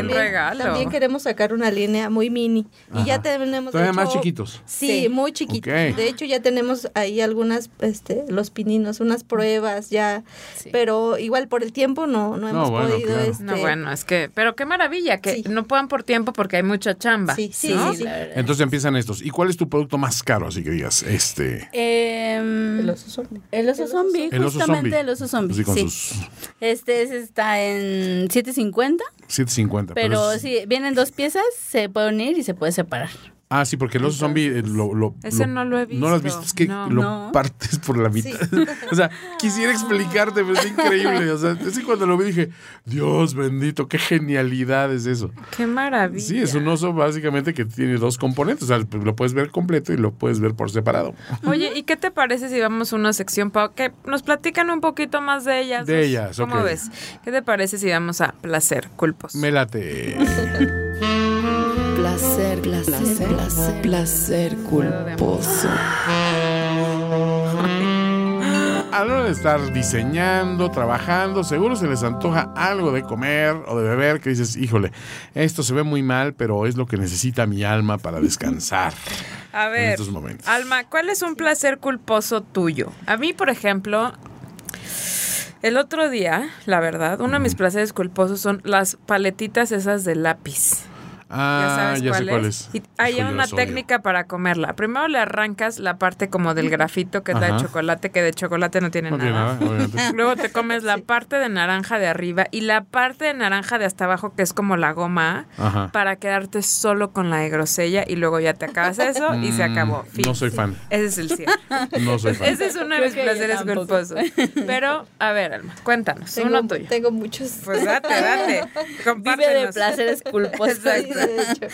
un regalo. también queremos sacar una línea muy mini. Y ya tenemos. Todavía más chiquitos. Sí, Sí. muy chiquitos. De hecho, ya tenemos ahí algunas, este, los pininos, unas pruebas ya. Sí. Pero igual por el tiempo no, no hemos bueno, podido. claro. Este, No, bueno, es que, pero qué maravilla, que Sí. no puedan por tiempo porque hay mucha chamba. Sí, sí, ¿no? sí, sí. Entonces empiezan estos. ¿Y cuál es tu producto más caro? Así que digas, este. Em, El oso zombie. el oso zombie, El oso justamente zombie. el oso zombie. Así con sí. sus Este ese está en 750, 750. pero es- sí, vienen dos piezas, se puede unir y se puede separar. Ah, sí, porque el oso zombie eh, lo, lo- Ese no lo he No lo has visto. visto, es que No. lo No. partes por la mitad. o sea, quisiera explicarte, pero es increíble. O sea, es que cuando lo vi dije, Dios bendito, qué genialidad es eso. Qué maravilla. Sí, es un oso básicamente que tiene dos componentes. O sea, lo puedes ver completo y lo puedes ver por separado. Oye, ¿y qué te parece si vamos a una sección para que nos platican un poquito más de ellas? De ellas, ¿Cómo ok. ves? ¿Qué te parece si vamos a placer culpos? Me late. Placer, placer, placer, placer culposo. A la hora de estar diseñando, trabajando, seguro se les antoja algo de comer o de beber que dices, híjole, esto se ve muy mal, pero es lo que necesita mi alma para descansar. A en ver, estos momentos. Alma, ¿cuál es un placer culposo tuyo? A mí, por ejemplo, el otro día, la verdad, uno de mis placeres culposos son las paletitas esas de lápiz. Ah, ¿Ya sabes ya cuál, sé cuál es? es. Y hay Hijo, una odio. técnica para comerla. Primero le arrancas la parte como del grafito, que es la de Ajá. chocolate, que de chocolate no tiene No tiene nada. Luego te comes la parte de naranja de arriba y la parte de naranja de hasta abajo, que es como la goma, Ajá. para quedarte solo con la de grosella y luego ya te acabas eso y se Mm, acabó. Fin. No soy fan. Ese es el cierre. No soy fan. Ese es uno de yo placeres culposos. Pero, a ver, Alma, cuéntanos, Tengo, uno tuyo. tengo muchos. Pues date, date. Vive de Compártenos. placeres culposos. Sí, de hecho.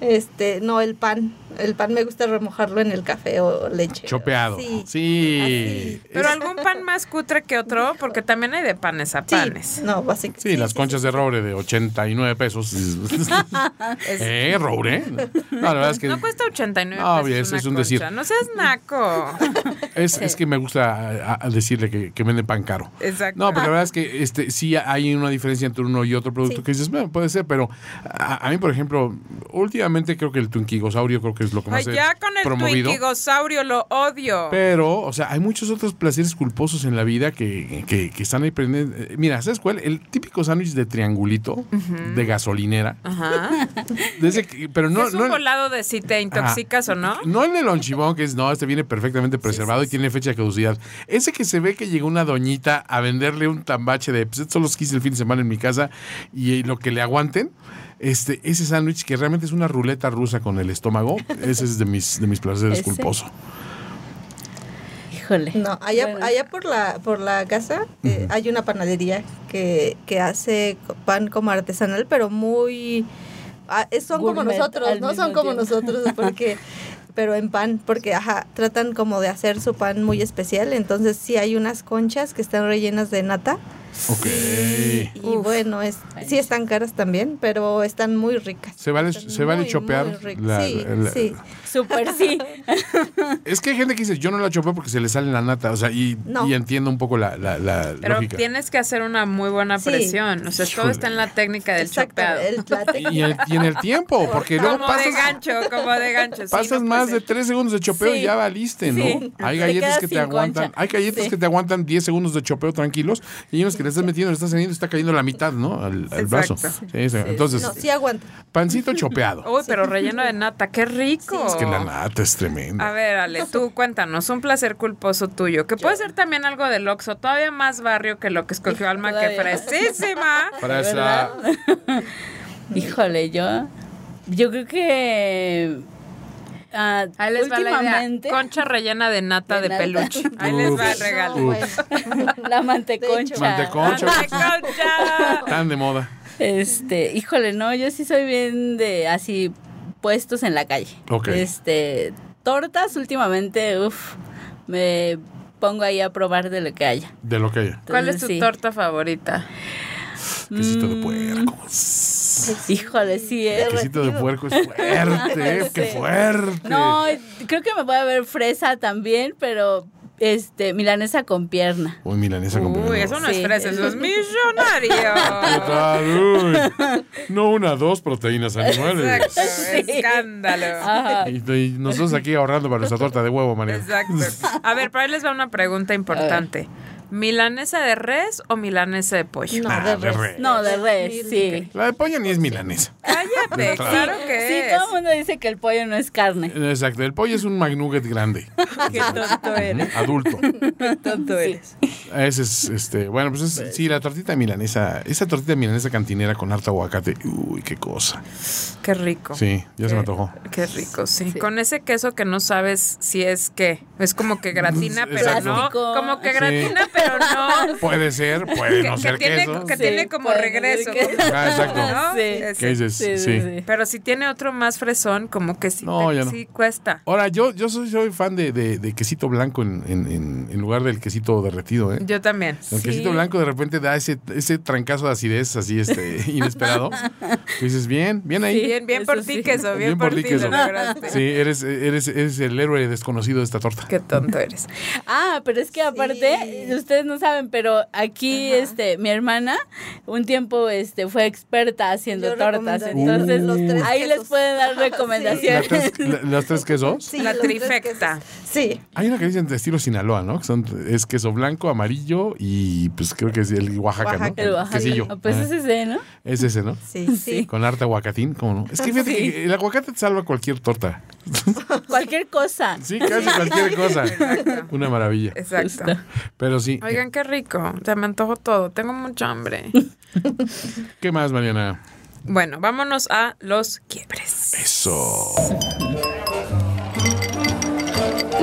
Este, no, el pan. El pan me gusta remojarlo en el café o leche. Chopeado. Sí. Sí. Pero algún pan más cutre que otro, porque también hay de panes a Sí, panes. no, básicamente. Sí, las conchas de roble de 89 pesos. Es- ¿Eh, roble? No, la verdad es que No cuesta 89 No, pesos bien, es- una es un concha. decir. No seas naco. es, es que me gusta a- a decirle que, que venden pan caro. Exacto. No, pero la verdad es que este sí hay una diferencia entre uno y otro producto Sí. que dices, bueno, puede ser, pero a, a mí, por ejemplo, últimamente creo que el Twinkiegosaurio creo que es lo que Ay, más he ya con el promovido. Lo odio. Pero, o sea, hay muchos otros placeres culposos en la vida que, que, que están ahí prendiendo. Eh, Mira, ¿sabes cuál? El típico sándwich de triangulito de gasolinera. Ajá. Que- pero no, es no, un el- volado de si te intoxicas o no. no el de lonchibón, que es, no, este viene perfectamente preservado y tiene fecha de caducidad. Ese que se ve que llegó una doñita a venderle un tambache de, pues son los que hice el fin de semana en mi casa y, lo que le aguanten. Este, ese sándwich que realmente es una ruleta rusa con el estómago, ese es de mis, de mis placeres Ese. culposos. Híjole. No, allá, Bueno. allá por la por la casa eh, hay una panadería que, que hace pan como artesanal, pero muy ah, es- son como nosotros, no son como tiempo. nosotros porque pero en pan, porque ajá, tratan como de hacer su pan muy especial, entonces sí hay unas conchas que están rellenas de nata Ok. y Uf. bueno, es sí están caras también, pero están muy ricas. Se vale, Están se vale muy, chopear. muy ricas. la- sí, la- sí. Súper sí. Es que hay gente que dice, yo no la chopeo porque se le sale la nata. O sea, y, No. y entiendo un poco la, la, la Pero lógica. tienes que hacer una muy buena Sí. presión. O sea, todo está en la técnica del Exacto, chopeado. el-. Y, el- y en el tiempo, porque luego Como de pasas, gancho, como de gancho. sí, pasas no más de tres segundos de chopeo y ya valiste, ¿no? Sí. Hay galletas que te aguantan, concha. hay galletas Sí. que te aguantan 10 segundos de chopeo tranquilos y hay unos que le estás metiendo, le estás saliendo y está cayendo la mitad, ¿no? Al, al brazo. Sí, sí. Entonces, No, sí aguanta. pancito chopeado. Uy, pero relleno de nata, qué rico. Es que la nata es tremenda. A ver, Ale, tú cuéntanos, un placer culposo tuyo, que puede ser también algo del Oxxo, todavía más barrio que lo que escogió Alma, que fresísima. Para esa, ¿verdad? Híjole, yo. Yo creo que. Ah, Ahí les va la idea. últimamente. Concha rellena de nata De de, nata. peluche. Ahí les va el regalo. No, bueno. la manteconcha. Manteconcha. ¡Ay, concha! tan de moda. Este, híjole, no, yo sí soy bien de así puestos en la calle. Ok. Este, tortas últimamente, uff, me pongo ahí a probar de lo que haya. De lo que haya. ¿Cuál es tu sí. torta favorita? Quesito de Mm. puerco. Híjole, sí, eh. El quesito de puerco es fuerte, ¿eh? qué fuerte. No, creo que me voy a ver fresa también, pero este, milanesa con pierna. Uy, milanesa con Uy, veneno. eso no es Sí. fresa, eso es ¿Qué millonario. Uy. No una, dos proteínas animales. Exacto, escándalo. Ajá. Y, y nosotros aquí ahorrando para nuestra torta de huevo, María. Exacto. A ver, pero ahí les va una pregunta importante. ¿Milanesa de res o milanesa de pollo? No, Ah, de de res. res. No, de res, sí. La de pollo ni es milanesa. Cállate, Claro. claro que Sí, es. todo el mundo dice que el pollo no es carne. Exacto, el pollo es un McNugget grande, Qué tonto eres. adulto. Qué tonto eres. Ese es, este, bueno, pues es- sí, la tortita milanesa, esa tortita milanesa cantinera con harta aguacate, uy, qué cosa. Qué rico. Sí, ya se me antojó. Qué rico, sí. Sí. Con ese queso que no sabes si es qué. Es como que gratina, pero Exacto. no. Plástico. Como que Sí. gratina, pero no. Puede ser, puede Que, no que ser tiene, queso. que Sí, tiene como regreso. que- Ah, exacto. ¿no? Sí. ¿Qué dices? Sí, Sí. sí, sí. Pero si tiene otro más fresón, como que sí, No, te- ya no. sí cuesta. Ahora, yo, yo soy, soy fan de, de- de quesito blanco en, en- en- en lugar del quesito derretido, ¿eh? Yo también. El Sí. quesito blanco de repente da ese, ese trancazo de acidez así este inesperado. Y dices, bien, bien ahí. Sí. Bien, bien eso por ti, sí. queso. Bien, Bien por, por ti, queso. Sí, eres, eres, eres el héroe desconocido de esta torta. Qué tonto eres. Ah, pero es que aparte, Sí. ustedes no saben, pero aquí, este, mi hermana, un tiempo, este, fue experta haciendo Yo tortas. Entonces, los tres ahí les pueden dar Sí. ¿La recomendaciones. tres- la- ¿Las tres quesos? Sí, La trifecta. quesos. Sí. Hay una que dicen de estilo Sinaloa, ¿no? Que son, es queso blanco, amarillo y pues creo que es el Oaxaca, Oaxaca. ¿no? El Oaxaca. Quesillo. Ah, Pues Ah, es ese, ¿no? es ese, ¿no? Sí, sí. Con harta aguacatín, ¿cómo no? Es que fíjate Sí. que el aguacate te salva cualquier torta. Cualquier cosa. Sí, casi cualquier cosa. Una maravilla. Exacto. Pero sí. Oigan, qué rico. Se me antojó todo. Tengo mucha hambre. ¿Qué más, Mariana? Bueno, vámonos a los quiebres. Eso.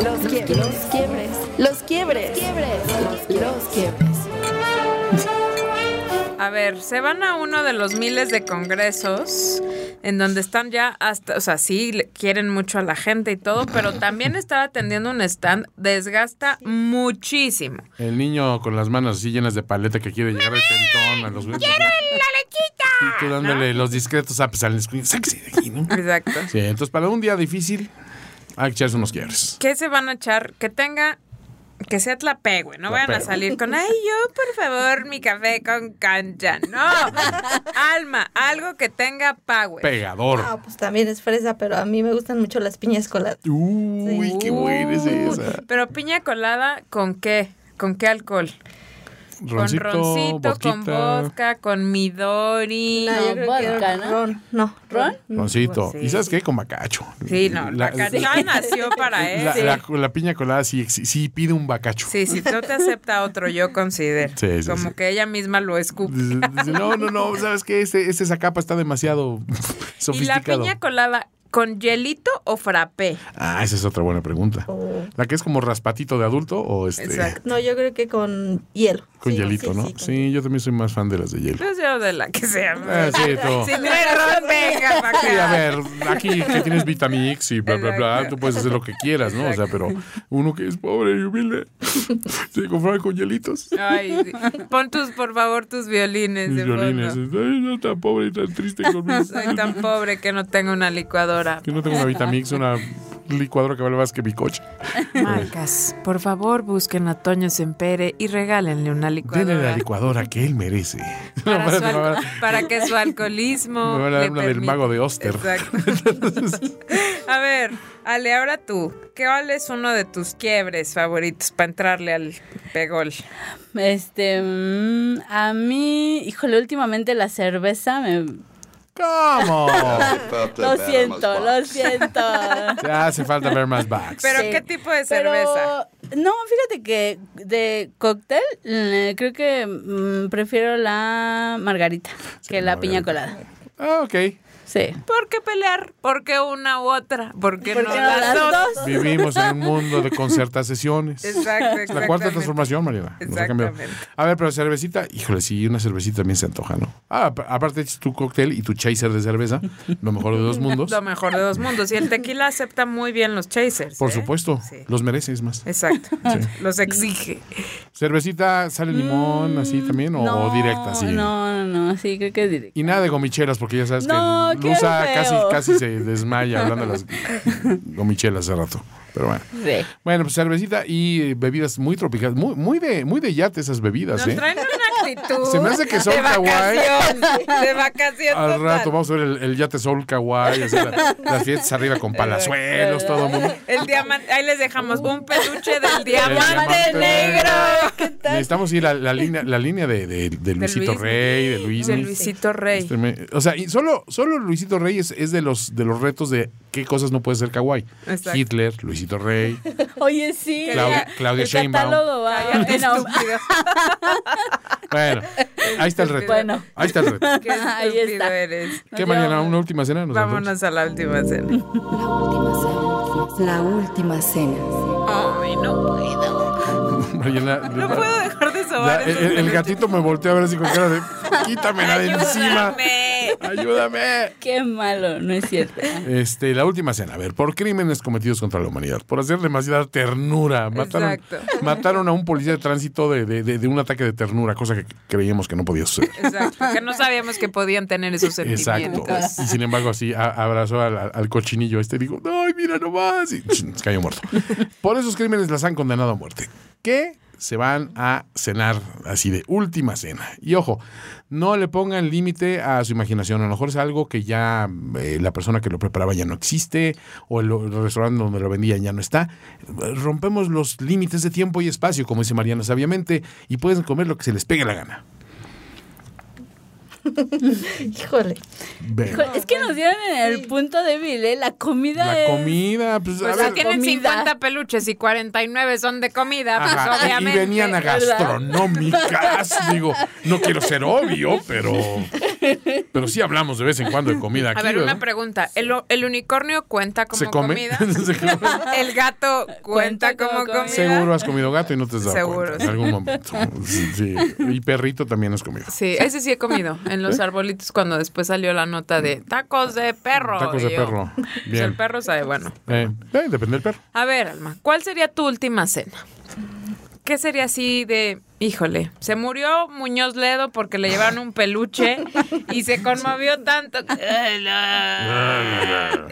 Los quiebres. Los quiebres. Los quiebres. Los, los quiebres. A ver, se van a uno de los miles de congresos en donde están ya hasta, o sea, sí le- quieren mucho a la gente y todo, pero también estar atendiendo un stand desgasta muchísimo. El niño con las manos así llenas de paleta que quiere llegar al tentón a los ¡Quiero la lechita! Y tú dándole los discretos apes al screen. Sáquese de aquí, ¿no? Exacto. Sí, entonces para un día difícil hay que echarse unos quiebres. ¿Qué se van a echar? Que tenga que sea tlapegue, no vayan a salir con, ay, yo, por favor, mi café con cancha. No, Alma, algo que tenga power. Pegador. Ah, pues también es fresa, pero a mí me gustan mucho las piñas coladas. Uy, qué buena es esa. Pero piña colada, ¿con qué? ¿Con qué alcohol? Roncito, con roncito, con vodka, con midori. No, No, yo creo vodka, que ¿no? ron. No, ¿Ron? Roncito. Sí. ¿Y sabes qué? Con bacacho. Sí, no, La- la, cachá nació para La, él. la- la piña colada sí, sí, sí pide un bacacho. Sí, si no te acepta otro, yo considero. Sí, sí, Como sí. que ella misma lo escupe. No, no, no, ¿sabes qué? Este, este zacapa está demasiado ¿Y la sofisticado. piña colada con hielito o frappé? Ah, esa es otra buena pregunta. Oh. ¿La que es como raspatito de adulto o este Exacto. No, yo creo que con hielo. con Sí, hielito, sí, ¿no? sí, yo también soy más fan de las de hielo. Pues yo de la que sea. Ah, sí, tú. Si no venga para Sí, a acá. ver, aquí que tienes Vitamix y bla, bla, bla, tú puedes hacer lo que quieras, ¿no? O sea, pero uno que es pobre y humilde, se compra con hielitos. Ay, sí. pon tus, por favor, tus violines Mis de violines. fondo. Ay, no tan pobre y tan triste conmigo. Soy tan pobre que no tengo una licuadora. Que no tengo una Vitamix, una licuadora que vale más que mi coche. Marcas, por favor, busquen a Toño Sempere y regálenle una Denle la licuadora. licuadora que él merece. Para, No, su que su alcoholismo. Me van a dar una del mago de Oster. Exacto. a ver, Ale, ahora tú. ¿Cuál es uno de tus quiebres favoritos para entrarle al pegol? Este, mm, a mí, híjole, últimamente la cerveza me... ¿Cómo? Lo siento, lo siento. Ya hace falta ver más backs. ¿Pero Sí. qué tipo de Pero, cerveza? no, fíjate que de cóctel eh, creo que mm, prefiero la margarita que la piña colada. Ah, ok. Sí. ¿Por qué pelear? ¿Por qué una u otra? ¿Por qué ¿Por no las dos? dos? Vivimos en un mundo de concertaciones. Exacto, Es la cuarta transformación, cambiado. Exactamente. A ver, pero cervecita, híjole, sí, una cervecita también se antoja, ¿no? Ah, ap- aparte echas tu cóctel y tu chaser de cerveza, lo mejor de dos mundos. Lo mejor de dos mundos. Y el tequila acepta muy bien los chasers. Por ¿eh? supuesto, Sí. los mereces más. Exacto. Los exige. Cervecita, sale limón, así también, o, directa, así. No, no, no, sí, creo que es directa. Y nada de gomichelas, porque ya sabes No, que Lusa casi, casi se desmaya hablando de las gomichelas hace rato. Pero bueno. Sí. Bueno, pues cervecita y eh, bebidas muy tropicales, muy, muy de, muy de yate esas bebidas, Nos ¿eh? traen una actitud. Se me hace que son de kawaii. De vacación. Al total. rato vamos a ver el, el yate Soul Kawaii, así, la- las fiestas arriba con palazuelos, todo el mundo. El diamante. Ahí les dejamos un peluche del El diamante negro. Necesitamos ir a la línea, la línea de, de- de Luisito Luis. Rey, de Luis. De Luisito Rey. Este me- O sea, y solo, solo Luisito Rey es, es de los de los retos de qué cosas no puede ser kawaii. Exacto. Hitler, Luisito Rey. Oye, sí. Claudia- Claudia el Sheinbaum. catálogo estúpido. Bueno, ahí está el reto. Bueno. Ahí está el reto. Qué Ahí está. eres. ¿Qué mañana? ¿Una última cena? ¿Nos Vámonos a la última cena. La última cena. La última cena. Ay, no puedo. No puedo dejar de sobar el, esos el- gatito me volteó a ver así con cara de quítamela de Ayúdame. encima. Ayúdame. Qué malo, no es cierto. Este, la última cena, a ver, por crímenes cometidos contra la humanidad, por hacer demasiada ternura. Mataron, Exacto. mataron a un policía de tránsito de, de- de- de un ataque de ternura, cosa que creíamos que no podía suceder. Exacto, que no sabíamos que podían tener esos Exacto. sentimientos. Y sin embargo, así a- abrazó al, al- cochinillo este y dijo, ¡ay, mira nomás! Y cayó muerto. Por esos crímenes las han condenado a muerte. ¿Qué? Se van a cenar así de última cena. Y ojo, no le pongan límite a su imaginación. A lo mejor es algo que ya eh, la persona que lo preparaba ya no existe o el, el restaurante donde lo vendían ya no está. Rompemos los límites de tiempo y espacio, como dice Mariana sabiamente, y pueden comer lo que se les pegue la gana. Híjole. Es que nos dieron en el punto débil, ¿eh? La comida La es... comida, pues, a Pues ver, tienen comida. 50 peluches y 49 son de comida, pues Ajá, y obviamente. venían a gastronómicas. Digo, no quiero ser obvio, pero, pero sí hablamos de vez en cuando de comida aquí. A ver, ¿verdad? una pregunta. ¿El, el unicornio cuenta como ¿Se come? comida? Se come. ¿El gato cuenta Cuenta como como comida? Seguro has comido gato y no te has dado Seguro, cuenta sí. en algún momento. Sí. Y perrito también has comido. Sí, ese sí he comido. En los arbolitos cuando después salió la nota de tacos de perro. Tacos de yo, perro. pues, Bien. el perro sabe bueno. Eh, eh, depende del perro. A ver, Alma, ¿cuál sería tu última cena? ¿Qué sería así de, híjole, se murió Muñoz Ledo porque le llevaron un peluche y se conmovió tanto?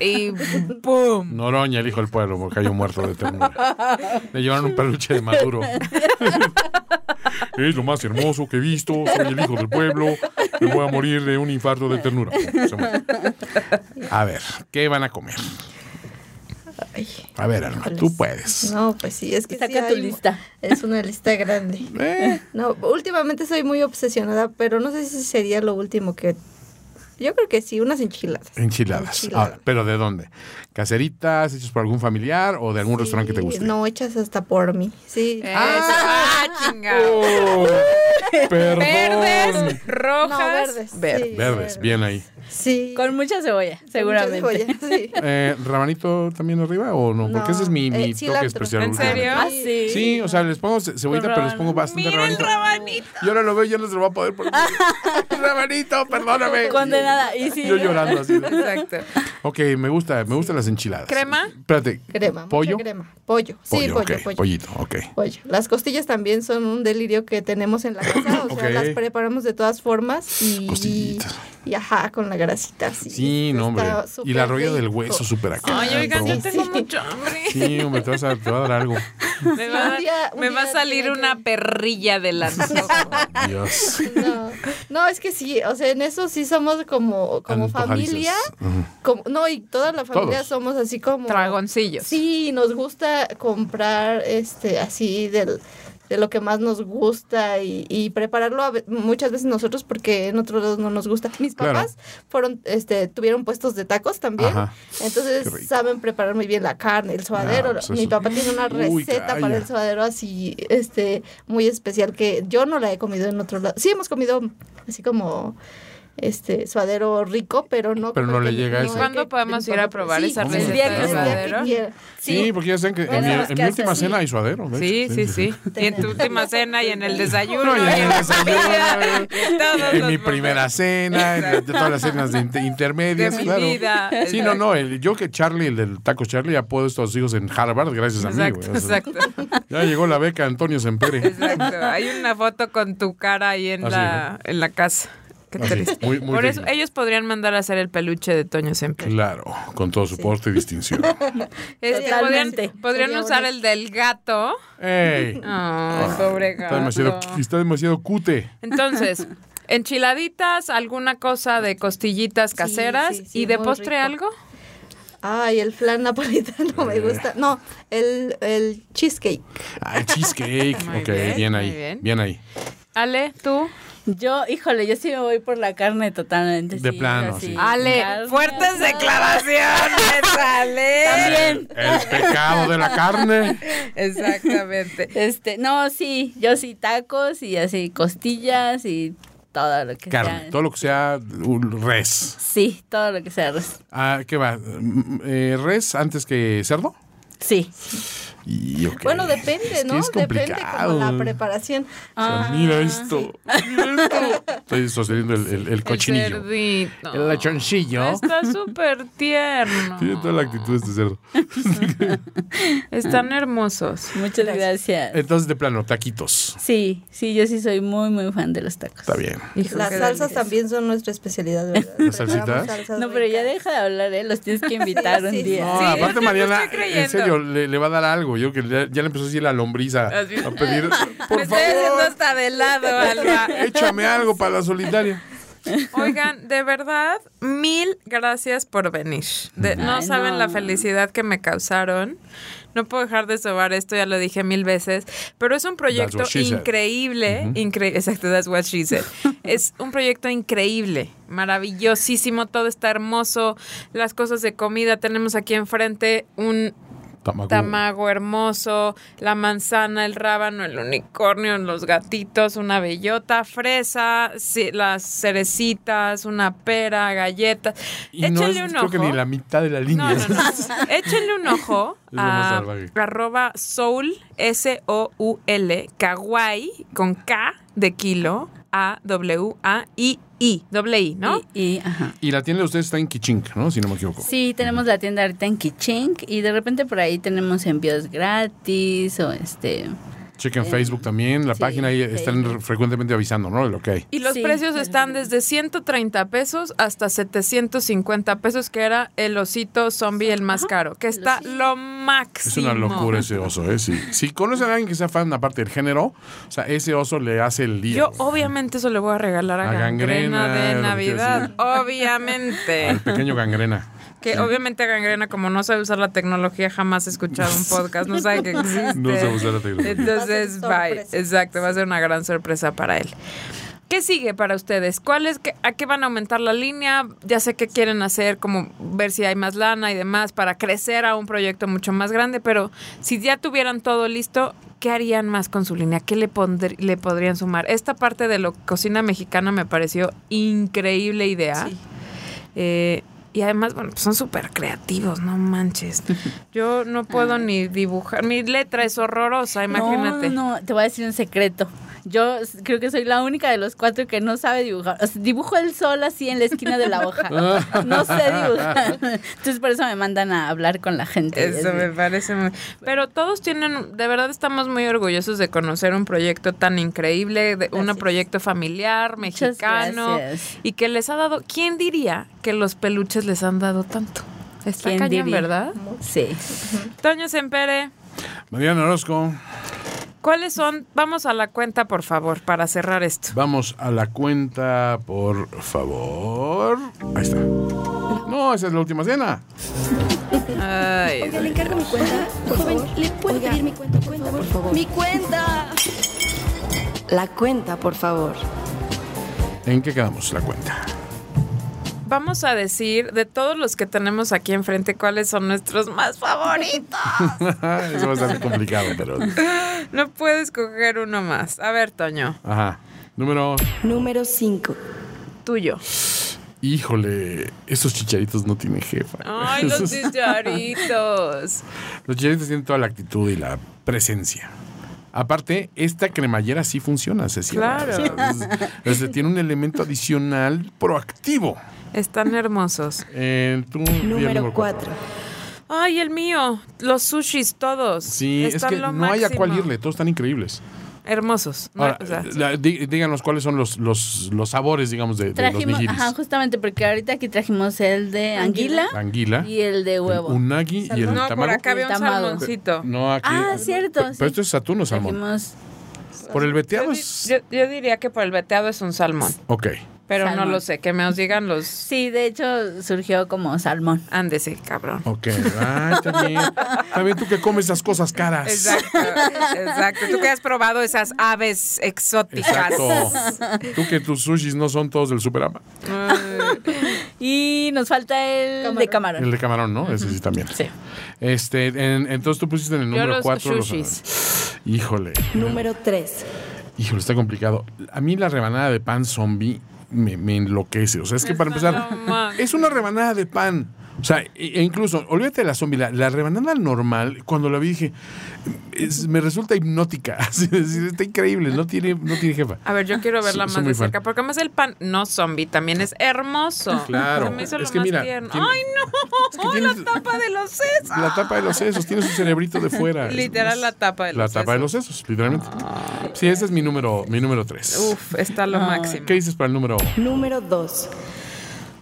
y ¡pum! Noroña, el hijo del pueblo, porque cayó muerto de ternura. Le llevaron un peluche de Maduro. es lo más hermoso que he visto. Soy el hijo del pueblo. Me voy a morir de un infarto de ternura. A ver, ¿qué van a comer? Ay, A ver, Alma, tú puedes. no, pues sí, es que sí Saca tu hay- lista. Es una lista grande. Eh, No, últimamente soy muy obsesionada, pero no sé si sería lo último que... Yo creo que sí, unas enchiladas. enchiladas. Enchiladas. Ahora, ¿pero de dónde? ¿Caseritas, hechas por algún familiar o de algún restaurante que te guste? No, hechas hasta por mí. Sí. ¡Ah, chinga! Oh, perdón. Verdes, rojas. No, verdes. verdes. sí, Verdes, bien ahí. Sí. Con mucha cebolla, seguramente. Mucha cebolla, sí. Eh, ¿Rabanito también arriba o no? Porque ese es mi, mi eh, toque especial. ¿En serio? Ah, sí. Sí, o sea, les pongo ce- cebollita, pero les pongo bastante Mira el rabanito. rabanito. Y ahora lo veo y ya no se lo va a poder poner. rabanito, perdóname. Condenada. Y sí. Yo llorando así. Exacto. Ok, me gusta, me gustan las enchiladas. ¿Crema? Espérate. Crema. ¿Pollo? crema. Pollo. Sí, Pollo, pollo, ok, pollo. Pollito, ok. Pollo. Las costillas también son un delirio que tenemos en la casa. O sea, Ok. las preparamos de todas formas. Y, Costillitas. Y ajá, con la grasita. Sí, Sí, no, hombre. Y la rolla del hueso súper acá. Ay, oigan, yo tengo mucho hambre. Sí, hombre, te, vas a, te va a dar algo. Me va, Un día- un me va a salir una que- perrilla del antojo. Dios. No, no, es que sí, o sea, en eso sí somos como, como familia. Como, no, y toda la familia Todos. somos así como... Dragoncillos. Sí, nos gusta comprar este así del, de lo que más nos gusta y, y prepararlo a muchas veces nosotros porque en otros lados no nos gusta. Mis Claro. papás fueron, este, tuvieron puestos de tacos también, Ajá. entonces saben preparar muy bien la carne, el suadero. Ah, pues Mi papá tiene una receta para el suadero así, este, muy especial que yo no la he comido en otro lado. Sí hemos comido así como este suadero rico, pero no. Pero no le llega a no el ¿Cuándo podemos ir a probar sí, esa el receta día de suadero? quiera. Sí, porque ya saben que en mi, en última cena sí. hay suadero. de Sí, sí, sí. Y en tu última cena y en el desayuno. No, y en el en desayuno, En mi primera cena, en todas las cenas de inter- de intermedias, mi claro. vida. Sí, no, no, el- yo que Charlie, el del taco Charlie, ha puesto a sus hijos en Harvard gracias a mí. Exacto, güey. Ya llegó la beca Antonio Sempere. Exacto. Hay una foto con tu cara ahí en, Así, la, en la casa. Qué triste. muy- muy Por eso ellos podrían mandar a hacer el peluche de Toño siempre. Claro, con todo su porte y distinción. Este, podrían podrían usar el del gato. ¡Ey! Ay, pobre Está gato. demasiado, está demasiado cute. Entonces, enchiladitas, alguna cosa de costillitas caseras sí, sí, y de postre rico. algo. Ay, el flan napolitano me gusta. No, el, el cheesecake. Ah, el cheesecake. Ok, bien, bien, ahí. Bien. ahí. Ale, tú. Yo, híjole, yo sí me voy por la carne totalmente. De sí, plano, sí. Ale, Carne fuertes asada. declaraciones, Ale. También. El pecado de la carne. Exactamente. Este, no, sí, yo sí tacos y así costillas y todo lo que Carne. sea. Todo lo que sea un res. Sí, todo lo que sea. res. Ah, ¿Qué va? Mm, eh, ¿Res antes que cerdo? Sí. Y. Bueno, depende, Es que ¿no? es depende como la preparación. O sea, mira esto, mira esto. Estoy sosteniendo el, el- el cochinillo. El cerdito. El lechoncillo. Está súper tierno. Tiene toda la actitud de este cerdo. Están hermosos. Muchas gracias. Entonces, de plano, taquitos. Sí, sí, yo sí soy muy, muy fan de los tacos. Está bien. Hijo, Las salsas también son nuestra especialidad, ¿verdad? ¿Las salsitas? salsas No, pero ya deja de hablar, ¿eh? Los tienes que invitar Sí, un sí, día. No, Sí, aparte Mariana, en serio, le, le va a dar algo. Yo que ya, ya le empezó a decir la lombriz a, pedir, Me por estoy haciendo favor, hasta de lado, Alba. échame algo para la solitaria. Oigan, de verdad, mil gracias por venir. De- no Ay, saben no. la felicidad que me causaron. No puedo dejar de sobar esto, ya lo dije mil veces, pero es un proyecto increíble, incre- exacto, that's what she said. es un proyecto increíble, maravillosísimo, todo está hermoso, las cosas de comida, tenemos aquí enfrente un Tamago. tamago hermoso, la manzana, el rábano, el unicornio, los gatitos, una bellota, fresa, las cerecitas, una pera, galletas. Y no Échenle es, un creo ojo. que ni la mitad de la línea. No, no, no. Échenle un ojo a arroba soul, S-O-U-L, kawaii, con K de kilo, A-W-A-I-I, doble I, ¿no? Y, y, ajá. Y la tienda de ustedes está en Kichink, ¿no? Si no me equivoco. Sí, tenemos la tienda ahorita en Kichink y de repente por ahí tenemos envíos gratis o este... Chequen Facebook también, la sí, página ahí están Facebook. frecuentemente avisando, ¿no? De lo que hay. Y los Sí. precios están desde 130 pesos hasta 750 pesos, que era el osito zombie el más caro, que está lo máximo. Es una locura ese oso, ¿eh? Sí. Si conocen a alguien que sea fan aparte del género, o sea, ese oso le hace el día. Yo obviamente eso le voy a regalar a, A Gangrena, Gangrena, de Navidad. Obviamente. Al pequeño gangrena. Que obviamente Gangrena, como no sabe usar la tecnología, jamás ha escuchado un podcast, no sabe que existe. No sabe usar la tecnología. Entonces, bye. Exacto, va a ser una gran sorpresa para él. ¿Qué sigue para ustedes? ¿Cuál es ¿A qué van a aumentar la línea? Ya sé que quieren hacer, como ver si hay más lana y demás para crecer a un proyecto mucho más grande, pero si ya tuvieran todo listo, ¿qué harían más con su línea? ¿Qué le, pondr- le podrían sumar? Esta parte de la cocina mexicana me pareció increíble idea. Eh, y además, bueno, pues son súper creativos, no manches. Yo no puedo ni dibujar. Mi letra es horrorosa, imagínate. No, no, te voy a decir un secreto. Yo creo que soy la única de los cuatro que no sabe dibujar. O sea, dibujo el sol así en la esquina de la hoja. No sé dibujar. Entonces por eso me mandan a hablar con la gente. Eso me parece muy... Pero todos tienen, de verdad estamos muy orgullosos de conocer un proyecto tan increíble, de un proyecto familiar, mexicano, gracias. y que les ha dado, ¿quién diría que los peluches les han dado tanto? Está ¿Quién cañón, diría? ¿verdad? Sí. Toño Sempere, Mariana Orozco, ¿cuáles son? Vamos a la cuenta, por favor, para cerrar esto. vamos a la cuenta, por favor. Ahí está. No, esa es la última cena. Ay, Oiga, le encargo mi cuenta. Joven, ¿le puedo pedir mi cuenta, cuenta, por favor? ¡Mi cuenta! La cuenta, por favor. ¿En qué quedamos la cuenta? Vamos a decir de todos los que tenemos aquí enfrente cuáles son nuestros más favoritos. Eso va a estar complicado, pero. No puedes escoger uno más. A ver, Toño, Ajá. Número. Número 5. tuyo. Híjole, esos chicharitos no tienen jefa. Ay, los chicharitos. Los chicharitos tienen toda la actitud y la presencia. Aparte, esta cremallera sí funciona, se cierra. Claro. O sea, es- es- tiene un elemento adicional proactivo. Están hermosos. Eh, tú, el Número cuatro. 4. Ay, el mío. Los sushis todos. Sí, es Están que lo no hay a cuál irle, todos están increíbles. Hermosos. ¿no? Ahora, O sea, la- dí- díganos cuáles son los, los, los sabores, digamos, de, de los Trajimos, nigiris. ajá, justamente porque ahorita aquí trajimos el de anguila, La anguila, y el de el huevo. unagi y el no, por tamago. acá había un El salmoncito. No, aquí. Ah, cierto, Pero, sí. pero esto es Saturno salmón. Trajimos Por el veteado Yo, es. yo- yo diría que por el veteado es un salmón. Ok. Pero no lo sé. Que me os digan los. Sí, de hecho surgió como salmón. Ándese, cabrón. Ok. Ah. Está bien tú que comes esas cosas caras. Exacto, exacto. Tú que has probado esas aves exóticas. Exacto. Tú que tus sushis no son todos del Superama. Y nos falta el de camarón. El de camarón, ¿no? Ese sí también. Sí. Este, en- entonces tú pusiste en el Yo número los 4 sushis. Híjole. Número 3. Híjole, está complicado. A mí la rebanada de pan zombie me, me enloquece. O sea, es que para empezar, es una rebanada de pan. O sea, e e incluso, olvídate de la zombie, la, la rebanada normal, cuando la vi dije, es- me resulta hipnótica. Así, es decir, está increíble, no tiene, no tiene jefa. A ver, yo quiero verla más de fan. cerca, porque además el pan no zombie también es hermoso. Claro, Se me hizo es lo que más mira, tiene- ¡Ay, no! que tiene- la tapa de los sesos. La tapa de los sesos, tiene su cerebrito de fuera. Literal, es- la tapa de La los tapa de los sesos, literalmente. Sí, ese es mi número, mi número tres. Uf, está lo máximo. ¿Qué dices para el número? Número 2.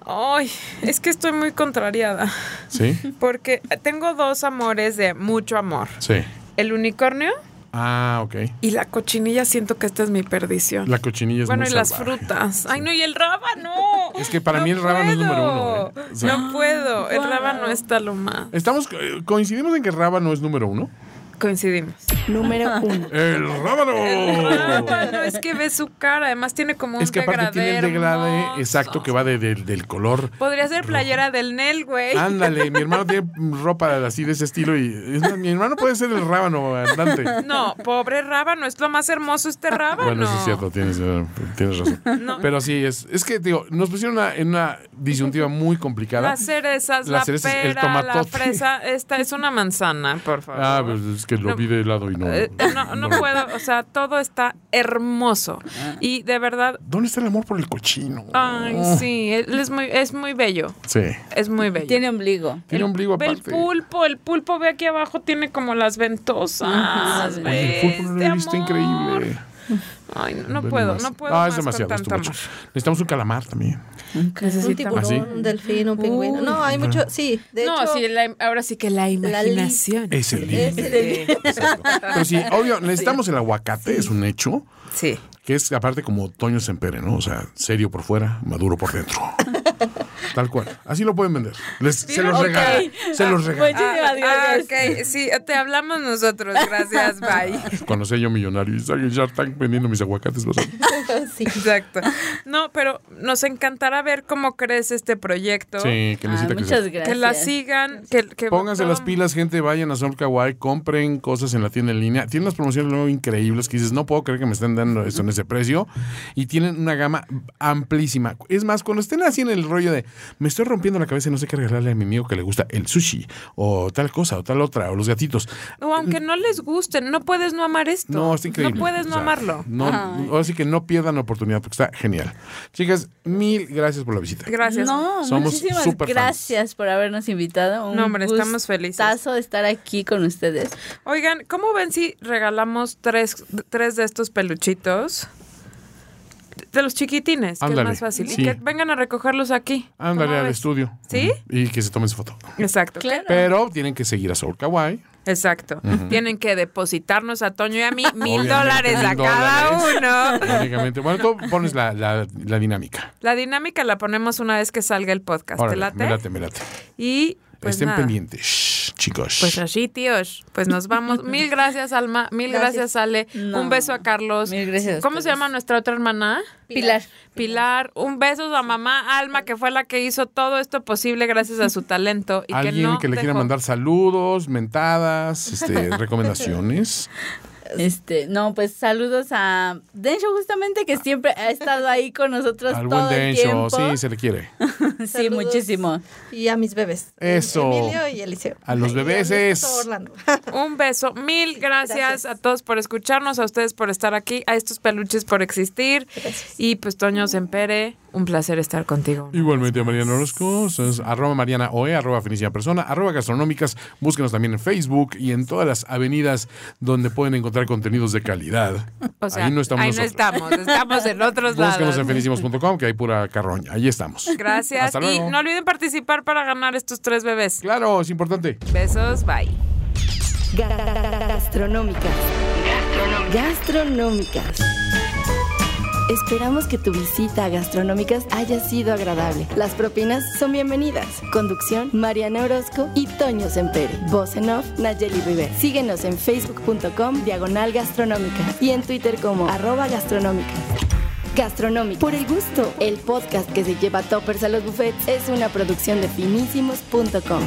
Ay, es que estoy muy contrariada. ¿Sí? Porque tengo dos amores de mucho amor. Sí. El unicornio Ah, ok. y la cochinilla siento que esta es mi perdición. La cochinilla es bueno, muy y las frutas. Ay, no, y el rábano. Es que para No mí el rábano es puedo. número uno, ¿eh? O sea- no puedo. El rábano está lo más. Estamos, eh, coincidimos en que rábano es número uno. Coincidimos. Número 1. ¡El rábano! Rábano, es que ve su cara. Además tiene como un Es que aparte tiene el degradé degrade hermoso. exacto que va de- de- del color. Podría ser playera del Nel, güey. Ándale, mi hermano tiene ropa así de ese estilo y es más, mi hermano puede ser el rábano andante. No, pobre rábano, es lo más hermoso este rábano. Bueno, sí es cierto, tienes, eh, tienes razón. No. Pero sí, es, es que, digo, nos pusieron una- en una disyuntiva muy complicada. Las cerezas, Las la cerezas, el pera, la tomatote. fresa, esta es una manzana, por favor. Ah, pues es que lo No. vi de lado y no. Eh, no, no puedo, o sea, todo está hermoso. Y de verdad, ¿Dónde está el amor por el cochino? ay, sí, él es muy, es muy bello. Sí. Es muy bello. Tiene ombligo. Tiene ombligo Ve el aparte. pulpo, el pulpo, ve aquí abajo, tiene como las ventosas. Ajá. Oye, el pulpo no lo he visto este amor. increíble. Ay, no, no puedo, no puedo. Ah, más es demasiado, con es too tanto much. amor. Necesitamos un calamar también. Un Necesitamos. tiburón, ¿Ah, sí? un delfín, un pingüino. No, hay mucho, sí. De no, hecho, sí, la- ahora sí que la imaginación. Es el es límite. el- Exacto. Pero sí, obvio, necesitamos el aguacate, es un hecho. Sí. Que es aparte como Toño Sempere, ¿no? O sea, serio por fuera, maduro por dentro. Tal cual. Así lo pueden vender. Les- se los Ok. regala. Se los regala. Ah, gracias. ok, sí, te hablamos nosotros. Gracias, bye. Cuando sea yo millonario y salga Shark Tank vendiendo mis aguacates, vas a sí. Exacto. No, pero nos encantará ver cómo crece este proyecto. Sí, que Ah, necesita muchas crecer. gracias. Que la sigan, que, que Pónganse todo- las pilas, gente, vayan a Sol Kawaii, compren cosas en la tienda en línea. Tienen unas promociones luego increíbles que dices, no puedo creer que me estén dando eso en ese precio. Y tienen una gama amplísima. Es más, cuando estén así en el rollo de, me estoy rompiendo la cabeza y no sé qué regalarle a mi amigo que le gusta el sushi, o tal cosa, o tal otra, o los gatitos. O aunque no les gusten, no puedes no amar esto. No, está increíble. No puedes no O sea, amarlo. No, ahora sí que no pierdan la oportunidad porque está genial. Chicas, mil gracias por la visita. Gracias. No, Somos muchísimas súper fans. gracias por habernos invitado. Un No, hombre, estamos felices. gustazo de estar aquí con ustedes. Oigan, ¿cómo ven si regalamos tres, tres de estos peluchitos? De los chiquitines, que es más fácil. sí. Y que vengan a recogerlos aquí. Ándale ¿Cómo al ves? estudio. ¿Sí? Y que se tomen su foto. Exacto. Claro. Pero tienen que seguir a Soul Kawaii. Exacto. Tienen que depositarnos a Toño y a mí mil dólares a cada uno. Únicamente. Bueno, tú pones la, la- la dinámica. La dinámica la ponemos una vez que salga el podcast. ¿Te Órale, late? me late, me late. Y pues Estén nada. pendientes, Shh, chicos. Pues así, tíos. Pues nos vamos. Mil gracias, Alma. Mil gracias, Gracias. Ale. No. Un beso a Carlos. Mil gracias ¿Cómo se llama nuestra otra hermana? Pilar. Pilar. Un beso a mamá Alma, que fue la que hizo todo esto posible gracias a su talento. Y Alguien que, no que le quiera mandar saludos, mentadas, este, recomendaciones. Este, no, pues saludos a Densho justamente que siempre ha estado ahí con nosotros Al todo buen el Densho, tiempo. sí, se le quiere. Sí, Saludos. muchísimo. Y a mis bebés. Eso. Emilio y Eliseo. A los bebés es-. Un beso. Mil gracias, Gracias. a todos por escucharnos, a ustedes por estar aquí, a estos peluches por existir. Gracias. Y pues Toño Sempere, un placer estar contigo. Igualmente a Mariana Orozco, es arroba Mariana Oe, arroba Finísima Persona, arroba Gastronómicas, búsquenos también en Facebook y en todas las avenidas donde pueden encontrar contenidos de calidad. O sea, ahí no estamos nosotros. estamos, estamos en otros Búsquenos lados. en finísimos.com, que hay pura carroña. Ahí estamos. Gracias. Hasta Y no olviden participar para ganar estos tres bebés. Claro, es importante. Besos, bye. Gastronómicas. Gastronómicas. Esperamos que tu visita a Gastronómicas haya sido agradable. Las propinas son bienvenidas. Conducción, Mariana Orozco y Toño Sempere. Voz en off, Nayeli River. Síguenos en facebook.com, diagonal gastronómica. Y en Twitter como arroba gastronómicas. Gastronómica. Por el gusto. El podcast que se lleva toppers a los buffets es una producción de finísimos.com.